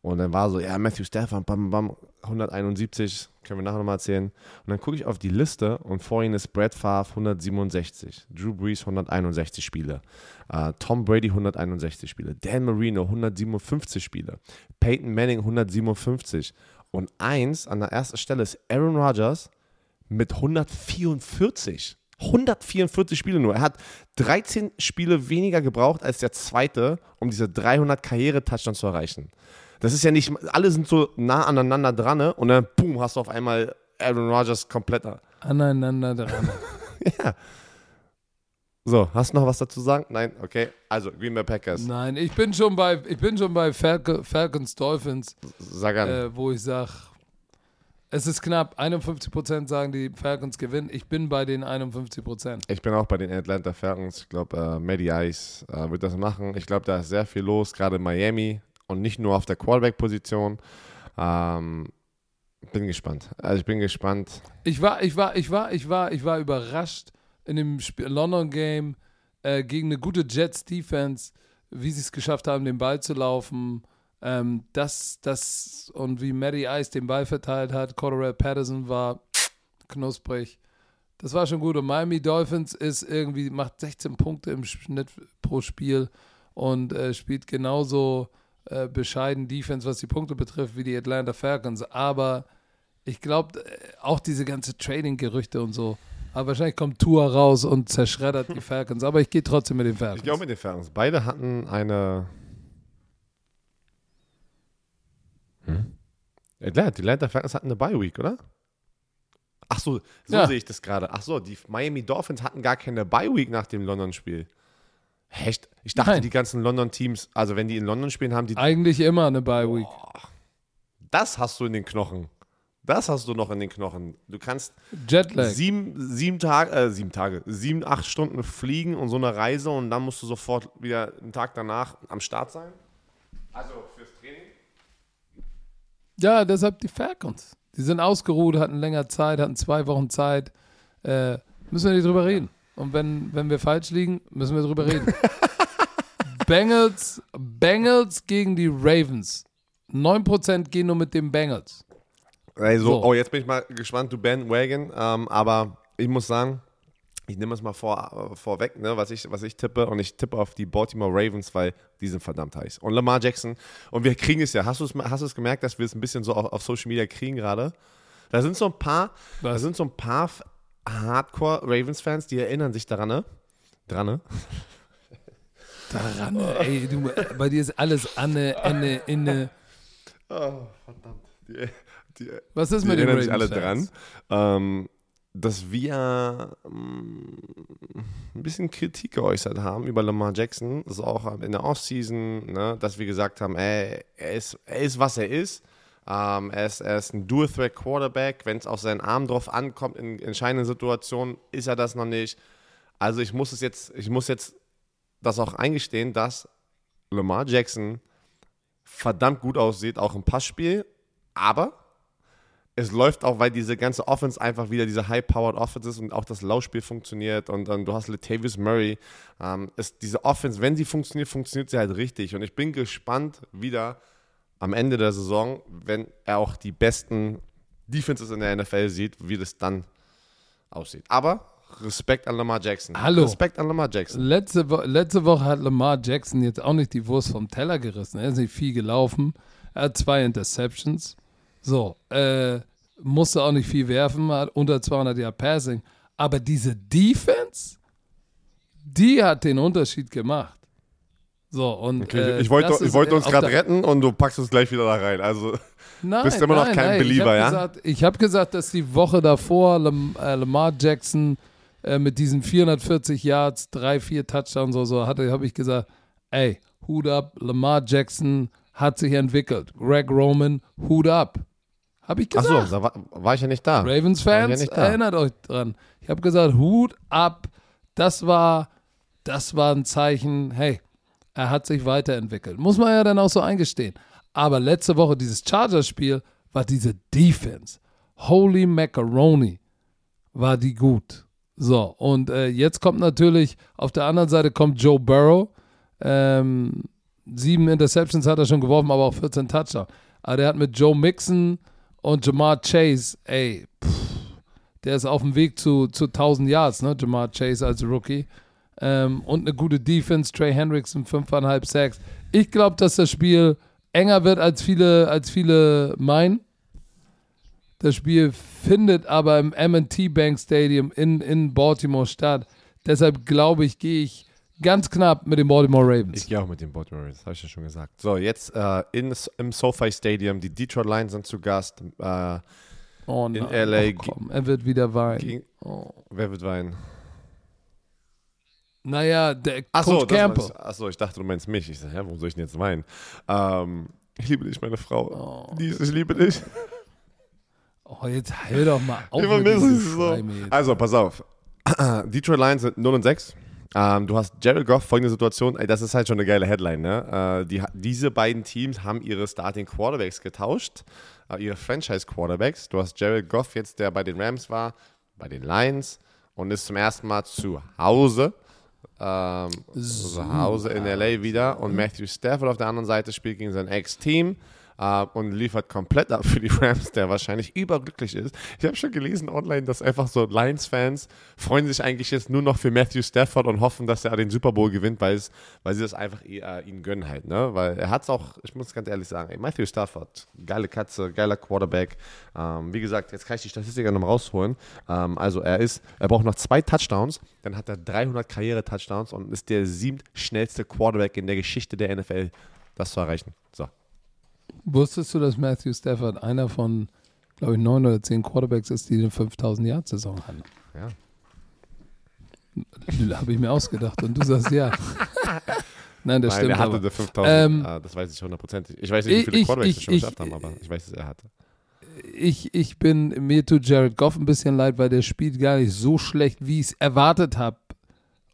Und dann war so, ja, Matthew Stafford, bam, bam, 171, können wir nachher nochmal erzählen. Und dann gucke ich auf die Liste und vor ihnen ist Brad Favre 167, Drew Brees 161 Spiele, äh, Tom Brady 161 Spiele, Dan Marino 157 Spiele, Peyton Manning 157 und eins an der ersten Stelle ist Aaron Rodgers mit 144. 144 Spiele nur. Er hat 13 Spiele weniger gebraucht als der zweite, um diese 300 Karriere-Touchdowns zu erreichen. Das ist ja nicht, alle sind so nah aneinander dran ne? und dann, boom, hast du auf einmal Aaron Rodgers kompletter. aneinander dran. [laughs] Ja. So, hast du noch was dazu zu sagen? Nein? Okay. Also, Green Bay Packers. Nein, ich bin schon bei, ich bin schon bei Falco, Falcons Dolphins, Sag an. äh, wo ich sage, es ist knapp. 51% sagen, die Falcons gewinnen. Ich bin bei den 51%. Ich bin auch bei den Atlanta Falcons. Ich glaube, äh, Matty Ice äh, wird das machen. Ich glaube, da ist sehr viel los, gerade in Miami und nicht nur auf der Quarterback-Position. Ähm, bin gespannt. Also ich bin gespannt. Ich war, ich war, ich war, ich war, ich war überrascht in dem London Game äh, gegen eine gute Jets Defense, wie sie es geschafft haben, den Ball zu laufen. Ähm, das, das und wie Matty Ice den Ball verteilt hat, Cordell Patterson war knusprig. Das war schon gut. Und Miami Dolphins ist irgendwie, macht 16 Punkte im Schnitt pro Spiel und äh, spielt genauso äh, bescheiden Defense, was die Punkte betrifft, wie die Atlanta Falcons. Aber ich glaube, auch diese ganze Trading-Gerüchte und so. Aber wahrscheinlich kommt Tua raus und zerschreddert die [laughs] Falcons. Aber ich gehe trotzdem mit den Falcons. Ich gehe auch mit den Falcons. Beide hatten eine. Hm? Atlanta, die Atlanta Falcons hatten eine Bye Week, oder? Ach so, so Ja. sehe ich das gerade. Ach so, die Miami Dolphins hatten gar keine Bye Week nach dem London-Spiel. Echt? Ich dachte, Nein. die ganzen London-Teams, also wenn die in London spielen, haben die. Eigentlich immer eine Bye Week. Das hast du in den Knochen. Das hast du noch in den Knochen. Du kannst Jetlag. sieben, sieben Tage, äh, sieben Tage, sieben, acht Stunden fliegen und so eine Reise und dann musst du sofort wieder einen Tag danach am Start sein. Also fürs Training. Ja, deshalb die Falcons. Die sind ausgeruht, hatten länger Zeit, hatten zwei Wochen Zeit. Äh, müssen wir nicht drüber reden. Und wenn, wenn wir falsch liegen, müssen wir drüber reden. [laughs] Bengals, Bengals gegen die Ravens. 9% gehen nur mit den Bengals. Also, So. oh, jetzt bin ich mal gespannt, du Bandwagon. Ähm, aber ich muss sagen, ich nehme es mal vor, äh, vorweg, ne, was, ich, was ich tippe. Und ich tippe auf die Baltimore Ravens, weil die sind verdammt heiß. Und Lamar Jackson. Und wir kriegen es ja. Hast du es hast gemerkt, dass wir es ein bisschen so auf, auf Social Media kriegen gerade? Da sind so ein paar, da Was? sind so ein paar Hardcore Ravens-Fans, die erinnern sich daran, ne? Dran, ne? Daran, ey, du, bei dir ist alles Anne, Enne, Inne. Oh, verdammt. Die, die, Was ist die mit den erinnern sich alle dran, ähm, dass wir ähm, ein bisschen Kritik geäußert haben über Lamar Jackson, das ist auch in der Offseason, ne, dass wir gesagt haben, ey, er ist, er ist was er ist. Ähm, er, ist er ist ein Dual-Threat-Quarterback. Wenn es auf seinen Arm drauf ankommt in entscheidenden Situationen, ist er das noch nicht. Also ich muss es jetzt, ich muss jetzt das auch eingestehen, dass Lamar Jackson verdammt gut aussieht, auch im Passspiel, aber es läuft auch, weil diese ganze Offense einfach wieder diese high-powered Offense ist und auch das Laufspiel funktioniert und dann du hast Latavius Murray. Ähm, ist diese Offense, wenn sie funktioniert, funktioniert sie halt richtig und ich bin gespannt wieder am Ende der Saison, wenn er auch die besten Defenses in der NFL sieht, wie das dann aussieht. Aber Respekt an Lamar Jackson. Hallo. Respekt an Lamar Jackson. Letzte, Wo letzte Woche hat Lamar Jackson jetzt auch nicht die Wurst vom Teller gerissen. Er ist nicht viel gelaufen. Er hat zwei Interceptions. So, äh, musste auch nicht viel werfen, hat unter 200 Jahre Passing. Aber diese Defense, die hat den Unterschied gemacht. So, und. Okay, äh, ich wollte das ich wollte äh, uns gerade retten und du packst es gleich wieder da rein. Also [laughs] Nein, Bist immer noch nein, kein nein. Belieber, ich ja? Gesagt, ich habe gesagt, dass die Woche davor äh, Lamar Jackson äh, mit diesen 440 Yards, drei, vier Touchdowns oder so hatte, habe ich gesagt, ey, Hut ab, Lamar Jackson hat sich entwickelt. Greg Roman, Hut ab. Habe ich gesagt. Achso, da war, war ich ja nicht da. Ravens-Fans, ja erinnert euch dran. Ich habe gesagt, Hut ab. Das war, das war ein Zeichen, hey, er hat sich weiterentwickelt. Muss man ja dann auch so eingestehen. Aber letzte Woche, dieses Chargers-Spiel, war diese Defense. Holy Macaroni war die gut. So, und äh, jetzt kommt natürlich, auf der anderen Seite kommt Joe Burrow. Ähm, sieben Interceptions hat er schon geworfen, aber auch 14 Touchdowns. Aber der hat mit Joe Mixon und Jamar Chase, ey, pff, der ist auf dem Weg zu, zu 1000 Yards, ne? Jamar Chase als Rookie. Ähm, und eine gute Defense, Trey Hendrickson, 5,5 Sacks. Ich glaube, dass das Spiel enger wird, als viele, als viele meinen. Das Spiel findet aber im M&T Bank Stadium in, in Baltimore statt. Deshalb glaube ich, gehe ich ganz knapp mit den Baltimore Ravens. Ich gehe auch mit den Baltimore Ravens, habe ich ja schon gesagt. So, jetzt äh, in, im SoFi Stadium, die Detroit Lions sind zu Gast. Äh, oh in nein, LA oh, komm, er wird wieder weinen. gegen, Oh. wer wird weinen? Naja, der Achso, Coach Campbell. achso, ich dachte, du meinst mich. Ich sage, hä, warum soll ich denn jetzt weinen? Ähm, ich liebe dich, meine Frau. Dies, ich liebe dich. Oh, jetzt hör doch mal auf Wir mit so. Also, pass auf. [clears throat] Detroit Lions sind 0 und 6. Ähm, du hast Jared Goff, folgende Situation, ey, das ist halt schon eine geile Headline, ne? Äh, die, diese beiden Teams haben ihre Starting Quarterbacks getauscht, äh, ihre Franchise Quarterbacks. Du hast Jared Goff jetzt, der bei den Rams war, bei den Lions und ist zum ersten Mal zu Hause. Ähm, zu Hause in LA wieder. Und Matthew Stafford auf der anderen Seite spielt gegen sein Ex-Team äh, und liefert komplett ab für die Rams, der wahrscheinlich überglücklich ist. Ich habe schon gelesen online, dass einfach so Lions-Fans freuen sich eigentlich jetzt nur noch für Matthew Stafford und hoffen, dass er den Super Bowl gewinnt, weil, es, weil sie das einfach äh, ihnen gönnen halt. Ne? Weil er hat es auch, ich muss ganz ehrlich sagen, ey, Matthew Stafford, geile Katze, geiler Quarterback. Ähm, wie gesagt, jetzt kann ich die Statistiker noch mal rausholen. Ähm, also er ist, er braucht noch zwei Touchdowns, dann hat er 300 Karriere-Touchdowns und ist der siebtschnellste Quarterback in der Geschichte der NFL, das zu erreichen. So. Wusstest du, dass Matthew Stafford einer von, glaube ich, neun oder zehn Quarterbacks ist, die eine 5000 Yard Saison hatten? Ja. Habe ich mir ausgedacht und du sagst ja. [laughs] Nein, das Nein, stimmt. er hatte aber. der 5000, Ähm, äh, das weiß ich hundertprozentig. Ich weiß nicht, wie viele ich- Quarterbacks ich- das schon ich- geschafft haben, aber ich weiß, dass er hatte. ich, ich bin, mir tut Jared Goff ein bisschen leid, weil der spielt gar nicht so schlecht, wie ich es erwartet habe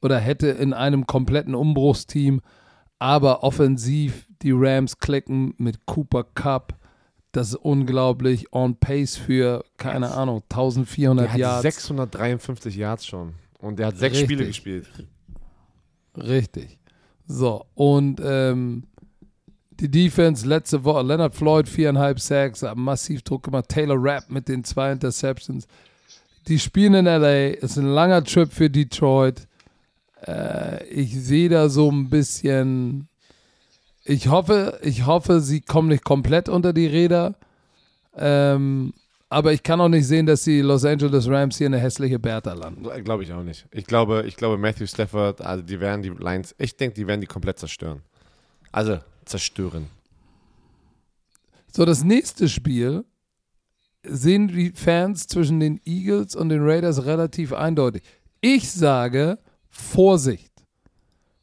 oder hätte in einem kompletten Umbruchsteam. Aber offensiv, die Rams klicken mit Cooper Cup. Das ist unglaublich. On pace für, keine Ahnung, 1400 Der hat Yards. 653 Yards schon. Und der hat sechs Richtig. Spiele gespielt. Richtig. So, und ähm, die Defense letzte Woche, Leonard Floyd, viereinhalb Sacks, hat massiv Druck gemacht. Taylor Rapp mit den zwei Interceptions. Die spielen in LA, ist ein langer Trip für Detroit. Äh, ich sehe da so ein bisschen. Ich hoffe, ich hoffe, sie kommen nicht komplett unter die Räder. Ähm, Aber ich kann auch nicht sehen, dass die Los Angeles Rams hier eine hässliche Bertha landen. Glaube ich auch nicht. Ich glaube, ich glaube, Matthew Stafford, also die werden die Lions, ich denke, die werden die komplett zerstören. Also zerstören. So, das nächste Spiel sehen die Fans zwischen den Eagles und den Raiders relativ eindeutig. Ich sage Vorsicht.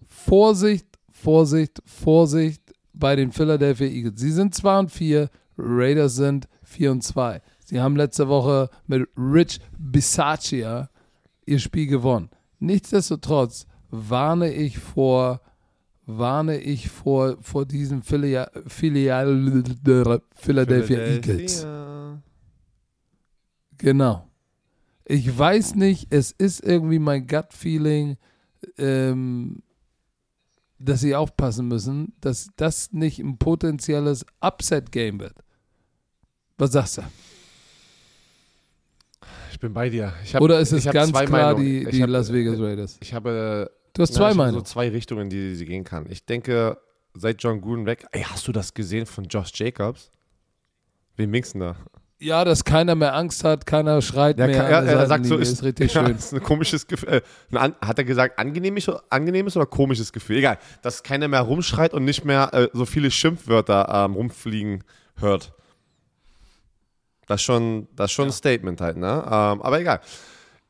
Vorsicht, Vorsicht, Vorsicht bei den Philadelphia Eagles. Sie sind 2 und 4, Raiders sind 4 und 2. Sie haben letzte Woche mit Rich Bisaccia ihr Spiel gewonnen. Nichtsdestotrotz warne ich vor warne ich vor, vor diesem Filial, Filial Philadelphia Eagles. Genau. Ich weiß nicht, es ist irgendwie mein Gut-Feeling, ähm, dass sie aufpassen müssen, dass das nicht ein potenzielles Upset-Game wird. Was sagst du? Ich bin bei dir. Hab, Oder ist es ganz klar die, die hab, Las Vegas Raiders? Ich habe Du hast zwei Meinungen. so zwei Richtungen, die sie gehen kann. Ich denke, seit John Gruden weg, ey, hast du das gesehen von Josh Jacobs? Wem winkst du da? Ja, dass keiner mehr Angst hat, keiner schreit ja, mehr. Kann, ja, er sagt so, ist, ist richtig [laughs] ja, schön. ist ein komisches Gefühl. Äh, hat er gesagt, angenehmes, angenehmes oder komisches Gefühl? Egal, dass keiner mehr rumschreit und nicht mehr äh, so viele Schimpfwörter ähm, rumfliegen hört. Das ist schon, das ist schon ja. ein Statement halt, ne? Ähm, aber egal.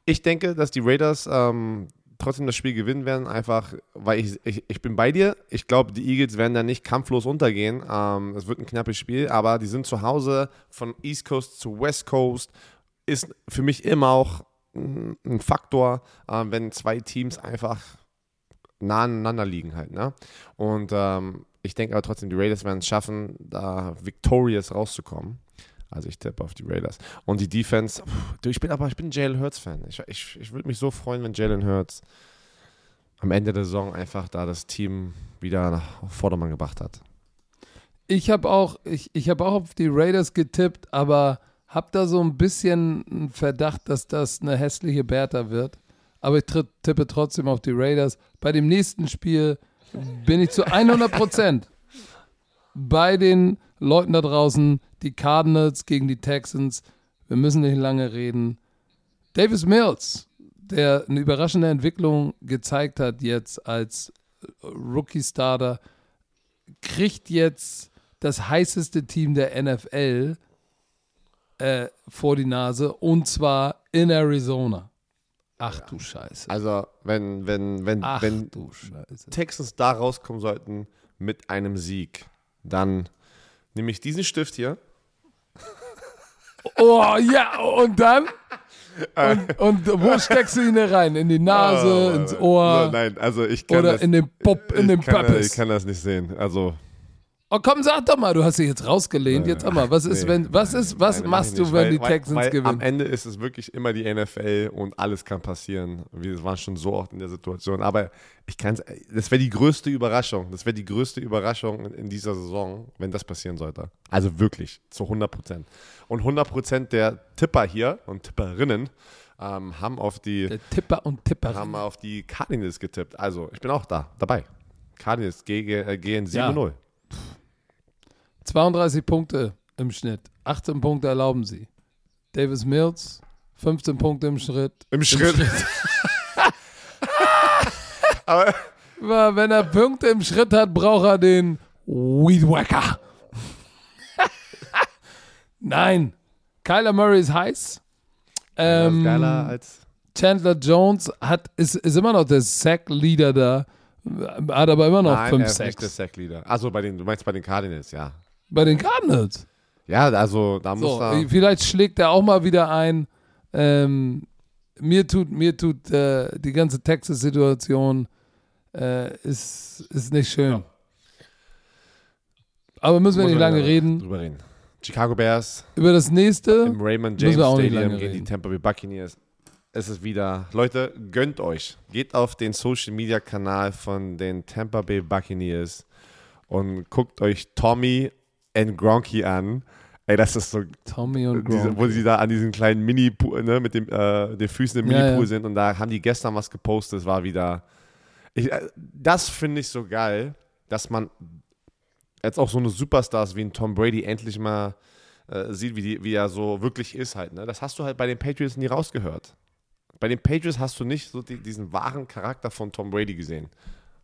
Ich denke, dass die Raiders ähm, trotzdem das Spiel gewinnen werden, einfach, weil ich, ich, ich bin bei dir. Ich glaube, die Eagles werden da nicht kampflos untergehen. Ähm, es wird ein knappes Spiel, aber die sind zu Hause von East Coast zu West Coast. Ist für mich immer auch ein Faktor, äh, wenn zwei Teams einfach nah aneinander liegen halt. Ne? Und ähm, ich denke aber trotzdem, die Raiders werden es schaffen, da victorious rauszukommen. Also ich tippe auf die Raiders. Und die Defense, pff, ich bin aber, ich bin Jalen Hurts-Fan. Ich, ich, ich würde mich so freuen, wenn Jalen Hurts am Ende der Saison einfach da das Team wieder nach Vordermann gebracht hat. Ich habe auch, ich, ich hab auch auf die Raiders getippt, aber habe da so ein bisschen einen Verdacht, dass das eine hässliche Bertha wird. Aber ich tippe trotzdem auf die Raiders. Bei dem nächsten Spiel bin ich zu [laughs] 100 Prozent bei den Leuten da draußen, die Cardinals gegen die Texans. Wir müssen nicht lange reden. Davis Mills, der eine überraschende Entwicklung gezeigt hat jetzt als Rookie-Starter, kriegt jetzt das heißeste Team der NFL äh, vor die Nase und zwar in Arizona. Ach du Scheiße. Also, wenn, wenn, wenn, Ach, wenn Texans da rauskommen sollten mit einem Sieg, dann nehme ich diesen Stift hier. Oh ja, und dann? Und, und wo steckst du ihn rein? In die Nase, oh, ins Ohr? Nein, also ich kann Oder das, in den Pop, in den kann, Pappes? Ich kann das nicht sehen. Also Oh komm, sag doch mal, du hast dich jetzt rausgelehnt. Jetzt sag mal, was ist, Nee, wenn, was ist, was Nein, machst du, nicht, wenn weil, die weil- Texans weil gewinnen? Am Ende ist es wirklich immer die NFL und alles kann passieren. Wir waren schon so oft in der Situation. Aber ich kann es, das wäre die größte Überraschung. Das wäre die größte Überraschung in, in dieser Saison, wenn das passieren sollte. Also wirklich, zu 100 Prozent. Und 100 Prozent der Tipper hier und Tipperinnen ähm, haben auf die Der Tipper und Tipper. haben auf die Cardinals getippt. Also, ich bin auch da, dabei. Cardinals gegen, äh, gehen 7-0. 32 Punkte im Schnitt. 18 Punkte erlauben sie. Davis Mills, 15 Punkte im Schritt. Im Schritt. [laughs] Aber Aber wenn er Punkte im Schritt hat, braucht er den Weed Wacker. [laughs] Nein. Kyler Murray ist heiß. Ähm, ist geiler als. Chandler Jones hat, ist, ist immer noch der Sack-Leader da. Hat aber immer noch Nein, fünf er ist nicht der Sacks. Sackleader. Also bei den, du meinst bei den Cardinals, ja. Bei den Cardinals. Ja, also da muss So, er. vielleicht schlägt er auch mal wieder ein. Ähm, mir tut, mir tut äh, die ganze Texas-Situation äh, ist, ist nicht schön. Aber müssen wir muss nicht lange reden. Drüber reden. Chicago Bears Über das nächste. im Raymond James Stadium gegen die. Tampa Bay Buccaneers. Es ist wieder. Leute, gönnt euch. Geht auf den Social Media Kanal von den Tampa Bay Buccaneers und guckt euch Tommy and Gronky an. Ey, das ist so Tommy und diese, Gronk. wo sie da an diesem kleinen Mini ne, mit dem, äh, den Füßen im Ja, Mini-Pool ja. sind und da haben die gestern was gepostet, es war wieder. Ich, äh, das finde ich so geil, dass man jetzt auch so eine Superstars wie ein Tom Brady endlich mal äh, sieht, wie, die, wie er so wirklich ist halt. Ne? Das hast du halt bei den Patriots nie rausgehört. Bei den Patriots hast du nicht so die, diesen wahren Charakter von Tom Brady gesehen.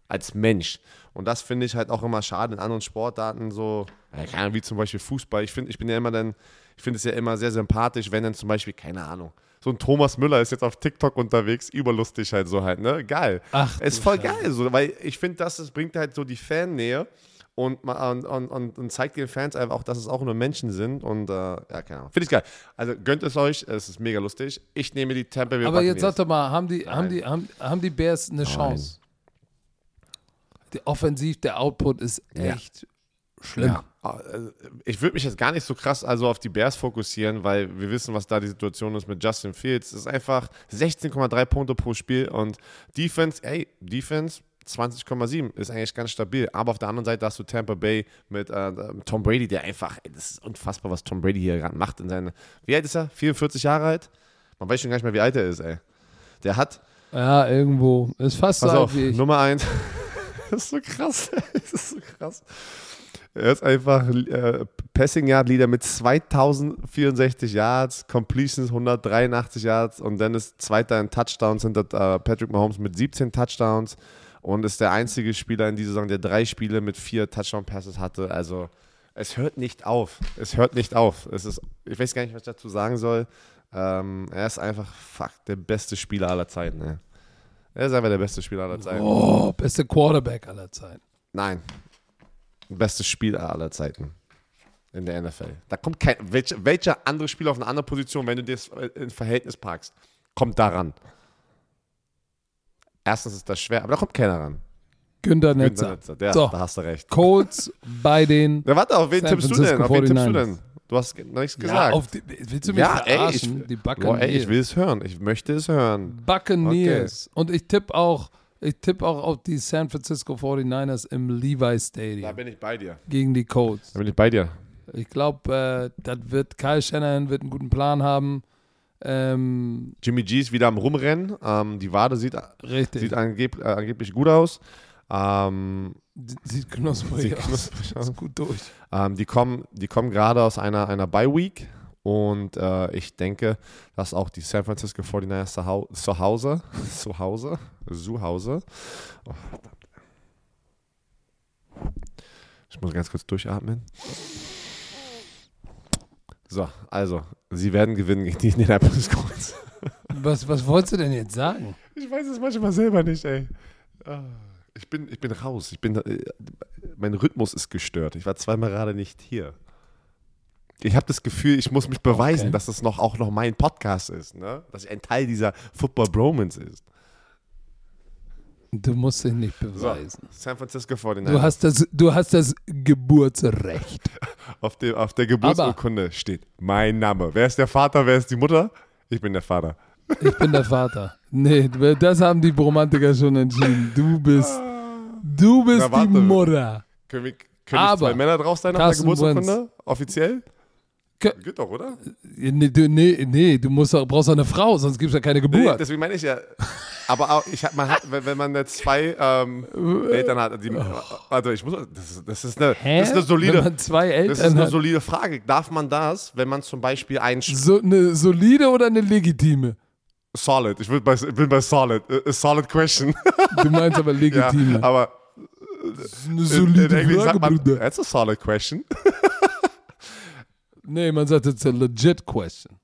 Als Mensch. Und das finde ich halt auch immer schade in anderen Sportarten, so, ja, wie zum Beispiel Fußball. Ich finde, ich bin ja immer dann, ich finde es ja immer sehr sympathisch, wenn dann zum Beispiel, keine Ahnung, so ein Thomas Müller ist jetzt auf TikTok unterwegs, überlustig halt so halt, ne? Geil. Ach, ist voll Scheiße. geil, so, weil ich finde, das, das bringt halt so die Fannähe und, und, und, und, zeigt den Fans einfach auch, dass es auch nur Menschen sind und äh, ja, keine Ahnung. Finde ich geil. Also gönnt es euch, es ist mega lustig. Ich nehme die Tampa Bay Aber jetzt sag doch mal, haben die, haben Nein. die, haben, haben die Bears eine Chance? Offensiv, der Output ist Ja. echt schlimm. Ja. Also, Ich würde mich jetzt gar nicht so krass also auf die Bears fokussieren, weil wir wissen, was da die Situation ist mit Justin Fields. Es ist einfach 16,3 Punkte pro Spiel und Defense, ey, Defense 20,7 ist eigentlich ganz stabil. Aber auf der anderen Seite hast du Tampa Bay mit äh, Tom Brady, der einfach, ey, das ist unfassbar, was Tom Brady hier gerade macht in seine. Wie alt ist er? 44 Jahre alt? Man weiß schon gar nicht mehr, wie alt er ist, ey. Der hat, Ja, irgendwo. Ist fast so Pass auf, wie ich. Nummer eins. [laughs] das ist so krass. [laughs] Das ist so krass. Er ist einfach äh, Passing Yard Leader mit 2064 Yards, Completions 183 Yards und dann ist Zweiter in Touchdowns hinter äh, Patrick Mahomes mit 17 Touchdowns und ist der einzige Spieler in dieser Saison, der drei Spiele mit vier Touchdown Passes hatte. Also es hört nicht auf. Es hört nicht auf. Es ist, ich weiß gar nicht, was ich dazu sagen soll. Ähm, er ist einfach fuck, der beste Spieler aller Zeiten. Ey. Er ist einfach der beste Spieler aller Zeiten. Oh, beste Quarterback aller Zeiten. Nein. Bestes Spieler aller Zeiten in der NFL. Da kommt kein. Welcher, welcher andere Spieler auf einer anderen Position, wenn du das in Verhältnis packst, kommt daran? Erstens ist das schwer, aber da kommt keiner ran. Günther Netzer. Netzer, Der, So. Da hast du recht. Colts bei den. [laughs] Na, warte, auf wen San tippst du denn? Auf wen tippst du 49ers. denn? Du hast nichts Ja, gesagt. auf die, willst du mich Ja, ey, ich, verarschen? die boah, ey, ich will es hören. Ich möchte es hören. Buccaneers. Und ich tippe auch, ich tippe auch auf die San Francisco 49ers im Levi Stadium bin ich bei dir. gegen die Colts. Da bin ich bei dir. Ich glaube, äh, das wird Kyle Shanahan wird einen guten Plan haben. Ähm, Jimmy G ist wieder am Rumrennen. Ähm, die Wade sieht, sieht angeb, äh, angeblich gut aus. Ähm, Sie- Sieht knusprig Sieht aus. knusprig [laughs] aus. Ist gut durch. Ähm, die kommen, die kommen gerade aus einer, einer Bye-Week und äh, ich denke, dass auch die San Francisco 49ers zu Hau- zu Hause, [laughs] zu Hause, zu Hause, oh, ich muss ganz kurz durchatmen. So, also, sie werden gewinnen gegen die Indianapolis [laughs] Colts. Was, was wolltest du denn jetzt sagen? Ich weiß es manchmal selber nicht, ey. Ah, bin, ich bin raus. Ich bin, äh, mein Rhythmus ist gestört. Ich war zweimal gerade nicht hier. Ich habe das Gefühl, ich muss mich beweisen, Okay. dass es noch auch noch mein Podcast ist, ne? Dass ich ein Teil dieser Football Bromance ist. Du musst dich nicht So, beweisen. San Francisco 49ers. Du, hast das, du hast das Geburtsrecht. [laughs] auf, dem, auf der Geburtsurkunde steht mein Name. Wer ist der Vater, wer ist die Mutter? Ich bin der Vater. Ich bin der Vater. Nee, das haben die Bromantiker schon entschieden. Du bist, du bist Na, die Mutter. Können, wir, können Aber, zwei Männer drauf sein Carson der Geburtsurkunde? Offiziell? Ke- Geht doch, oder? Nee, du, nee, nee, du musst brauchst doch eine Frau, sonst gibt es ja keine Nee, Geburt. deswegen meine ich ja. Aber auch, ich hab, man hat, wenn, wenn man jetzt zwei ähm, Eltern hat, die, also ich muss, das ist, das ist eine, das ist eine Wenn solide, man zwei das ist Eltern eine hat. solide Frage. Darf man das, wenn man zum Beispiel ein So, eine solide oder eine legitime? Solid, ich bin bei, ich bin bei Solid, a solid question. [laughs] Du meinst aber ja, legitime. aber eine in, in solide Englisch Frage, man, Bruder. that's a solid question. [laughs] Nee, man sagt, it's a legit question.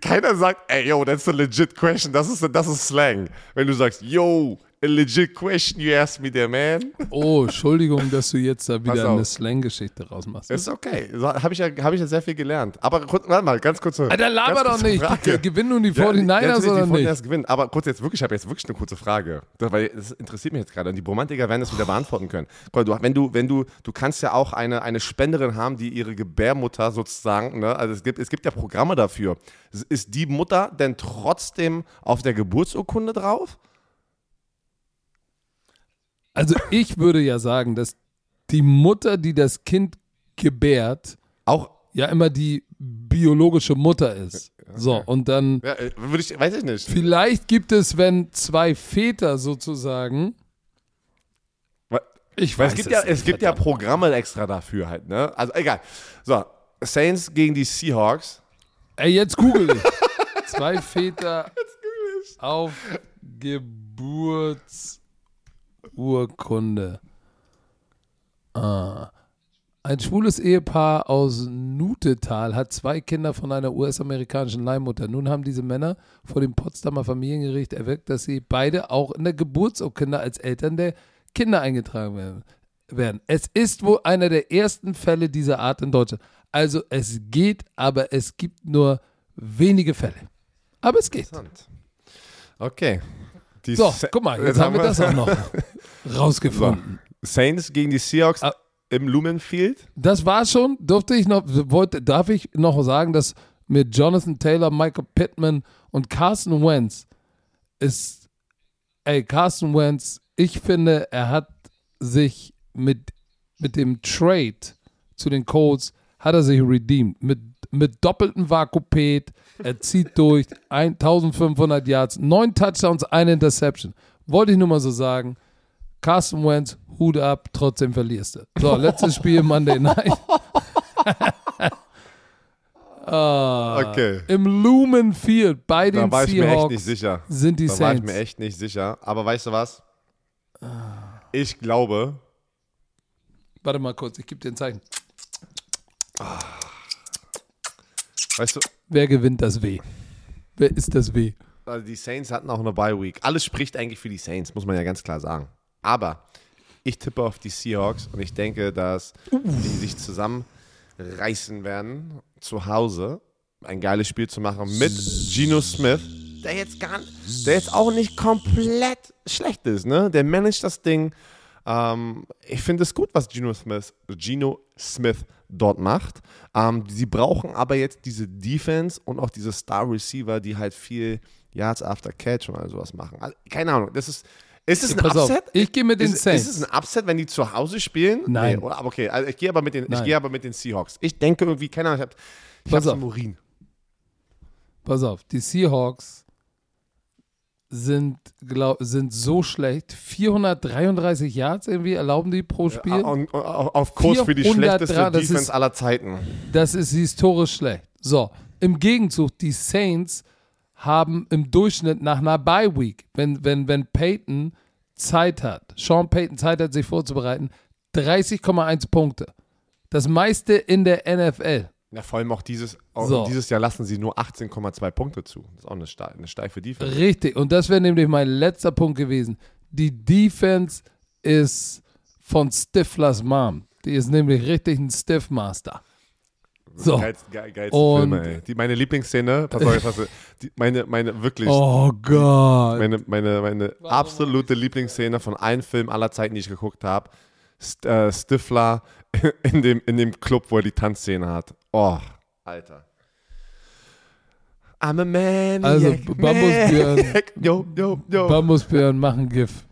Keiner sagt, ey, yo, that's a legit question. Das ist, das ist Slang. Wenn du sagst, yo, a legit question you asked me there, man. Oh, Entschuldigung, dass du jetzt da wieder eine Slang-Geschichte rausmachst. Ist okay. Habe ich, ja, hab ich ja sehr viel gelernt. Aber warte mal, ganz kurz. Alter, laber doch nicht. Frage. Gewinnen nun die Ja, 49ers natürlich, oder die nicht? 49ers gewinnen. Aber kurz jetzt wirklich, ich habe jetzt wirklich eine kurze Frage. Das, weil das interessiert mich jetzt gerade. Und die Bromantiker werden das wieder beantworten können. Guck mal, du, wenn du, wenn du, du kannst ja auch eine, eine Spenderin haben, die ihre Gebärmutter sozusagen, ne, also es gibt, es gibt ja Programme dafür. Ist die Mutter denn trotzdem auf der Geburtsurkunde drauf? Also ich würde ja sagen, dass die Mutter, die das Kind gebärt, Auch, ja immer die biologische Mutter ist. So, und dann ja, äh, würde ich, weiß ich nicht. vielleicht gibt es, wenn zwei Väter sozusagen, ich Weil weiß es gibt ja, nicht, es gibt ja verdammt. Programme extra dafür halt, ne? Also egal. So, Saints gegen die Seahawks. Ey, jetzt google ich. Zwei Väter [laughs] auf Geburtsurkunde. Ah. Ein schwules Ehepaar aus Nutetal hat zwei Kinder von einer US-amerikanischen Leihmutter. Nun haben diese Männer vor dem Potsdamer Familiengericht erwirkt, dass sie beide auch in der Geburtsurkunde als Eltern der Kinder eingetragen werden. Es ist wohl einer der ersten Fälle dieser Art in Deutschland. Also es geht, aber es gibt nur wenige Fälle. Aber es geht. Okay. Die So, guck mal, jetzt haben wir das auch noch [laughs] rausgefunden. Saints gegen die Seahawks Ah. im Lumenfield. Das war schon, durfte ich noch, wollte, darf ich noch sagen, dass mit Jonathan Taylor, Michael Pittman und Carson Wentz ist, ey, Carson Wentz, ich finde, er hat sich mit, mit dem Trade zu den Colts, hat er sich redeemed. Mit, mit doppeltem Vakupet, er zieht durch, 1500 Yards, neun Touchdowns, eine Interception. Wollte ich nur mal so sagen. Carson Wentz, Hut ab, trotzdem verlierst du. So, letztes Spiel Monday Night. [laughs] Ah, Okay. Im Lumen Field bei den Da war ich mir echt Seahawks nicht sicher. sind die Da war ich Saints. mir echt nicht sicher. Aber weißt du was? Ich glaube, Warte mal kurz, ich gebe dir ein Zeichen. weißt du, Wer gewinnt das W? Wer ist das W? also die Saints hatten auch eine Bye Week. Alles spricht eigentlich für die Saints, muss man ja ganz klar sagen. Aber ich tippe auf die Seahawks und ich denke, dass die sich zusammenreißen werden, zu Hause ein geiles Spiel zu machen mit Geno Smith, der jetzt gar der jetzt auch nicht komplett schlecht ist, ne? Der managt das Ding. Ähm, ich finde es gut, was Geno Smith, Geno Smith dort macht. Ähm, sie brauchen aber jetzt diese Defense und auch diese Star Receiver, die halt viel Yards after Catch und all sowas machen. Also, keine Ahnung, das ist. Ist es ein Pass auf, Upset? ich gehe mit den ist, Saints. Ist es ein Upset, wenn die zu Hause spielen? Nein. Nee, oder? Aber okay, also ich gehe aber, mit den- ich gehe aber mit den Seahawks. Ich denke irgendwie, keine Ahnung, ich habe ich Pass auf. Urin. Pass auf, die Seahawks sind, glaub, sind so schlecht. 433 Yards irgendwie erlauben die pro Spiel. Ja, und, und, auf Kurs für die 403, schlechteste das Defense ist- aller Zeiten. Das ist historisch schlecht. So, im Gegenzug, die Saints haben im Durchschnitt nach einer Bye Week, wenn, wenn, wenn Peyton Zeit hat, Sean Payton Zeit hat, sich vorzubereiten, 30,1 Punkte. Das meiste in der NFL. Ja, vor allem auch dieses, auch So. dieses Jahr lassen sie nur 18,2 Punkte zu. Das ist auch eine, eine steife Defense. Richtig. Und das wäre nämlich mein letzter Punkt gewesen. Die Defense ist von Stiflers Mom. Die ist nämlich richtig ein Stiffmaster. So. Geilste, geil, geilste Und- Filme, ey. Die, meine Lieblingsszene, pass auf, jetzt hast du, die, meine, meine wirklich, Oh Gott. meine, meine, meine absolute Lieblingsszene von allen Filmen aller Zeiten, die ich geguckt habe. St äh, Stifler [laughs] in dem, in dem Club, wo er die Tanzszene hat. Oh, Alter. I'm a man. Also, Bambusbjörn. [laughs] Yo, yo, yo. Bambusbären machen GIF.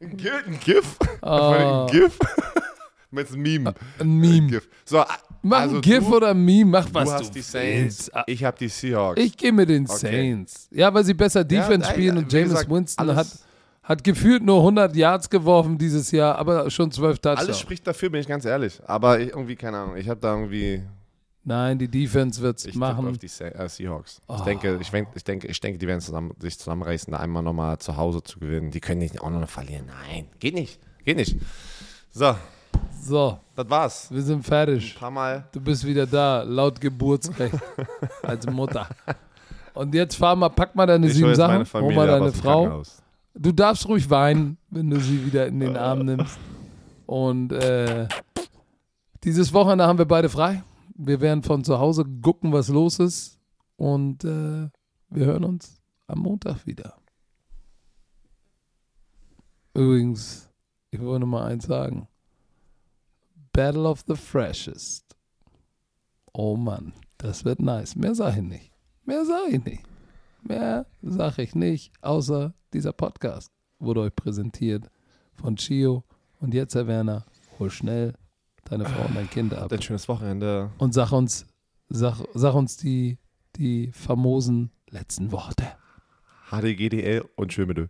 Ein Gi- ein GIF? Ah. Ein GIF? [laughs] Mit einem Meme. Ein Meme. GIF. So, Mach also ein GIF du, oder ein Meme, mach du was hast du die Saints, willst. ich habe die Seahawks. Ich gehe mit den Okay. Saints. Ja, weil sie besser Defense ey, spielen wie und James gesagt, Winston alles- hat, hat gefühlt nur 100 Yards geworfen dieses Jahr, aber schon 12 Alles Touchdowns. spricht dafür, bin ich ganz ehrlich. Aber ich, irgendwie, keine Ahnung, ich habe da irgendwie, Nein, die Defense wird es ich tippe auf machen. die Se äh, Seahawks. Ich, Oh. denke, ich, ich, denke, ich denke, die werden zusammen, sich zusammenreißen, da einmal nochmal zu Hause zu gewinnen. Die können nicht auch noch verlieren. Nein, geht nicht. Geht nicht. So, So, das war's. wir sind Ein fertig. paar Mal. Du bist wieder da, laut Geburtsrecht [laughs] als Mutter. Und jetzt fahr mal, pack mal deine Ich hol sieben Sachen, hol Familie mal ab deine Frau. Du darfst ruhig weinen, wenn du sie wieder in den Arm nimmst. Und äh, dieses Wochenende haben wir beide frei. Wir werden von zu Hause gucken, was los ist. Und äh, wir hören uns am Montag wieder. Übrigens, ich wollte mal eins sagen. Battle of the Freshest. Oh Mann, das wird nice. Mehr sage ich nicht. Mehr sage ich nicht. Mehr sage ich nicht, außer dieser Podcast wurde euch präsentiert von Chio. Und jetzt, Herr Werner, hol schnell deine Frau und dein Kind ab. Ein schönes Wochenende. Und sag uns, sag, sag uns die, die famosen letzten Worte. HDGDL und schön mit.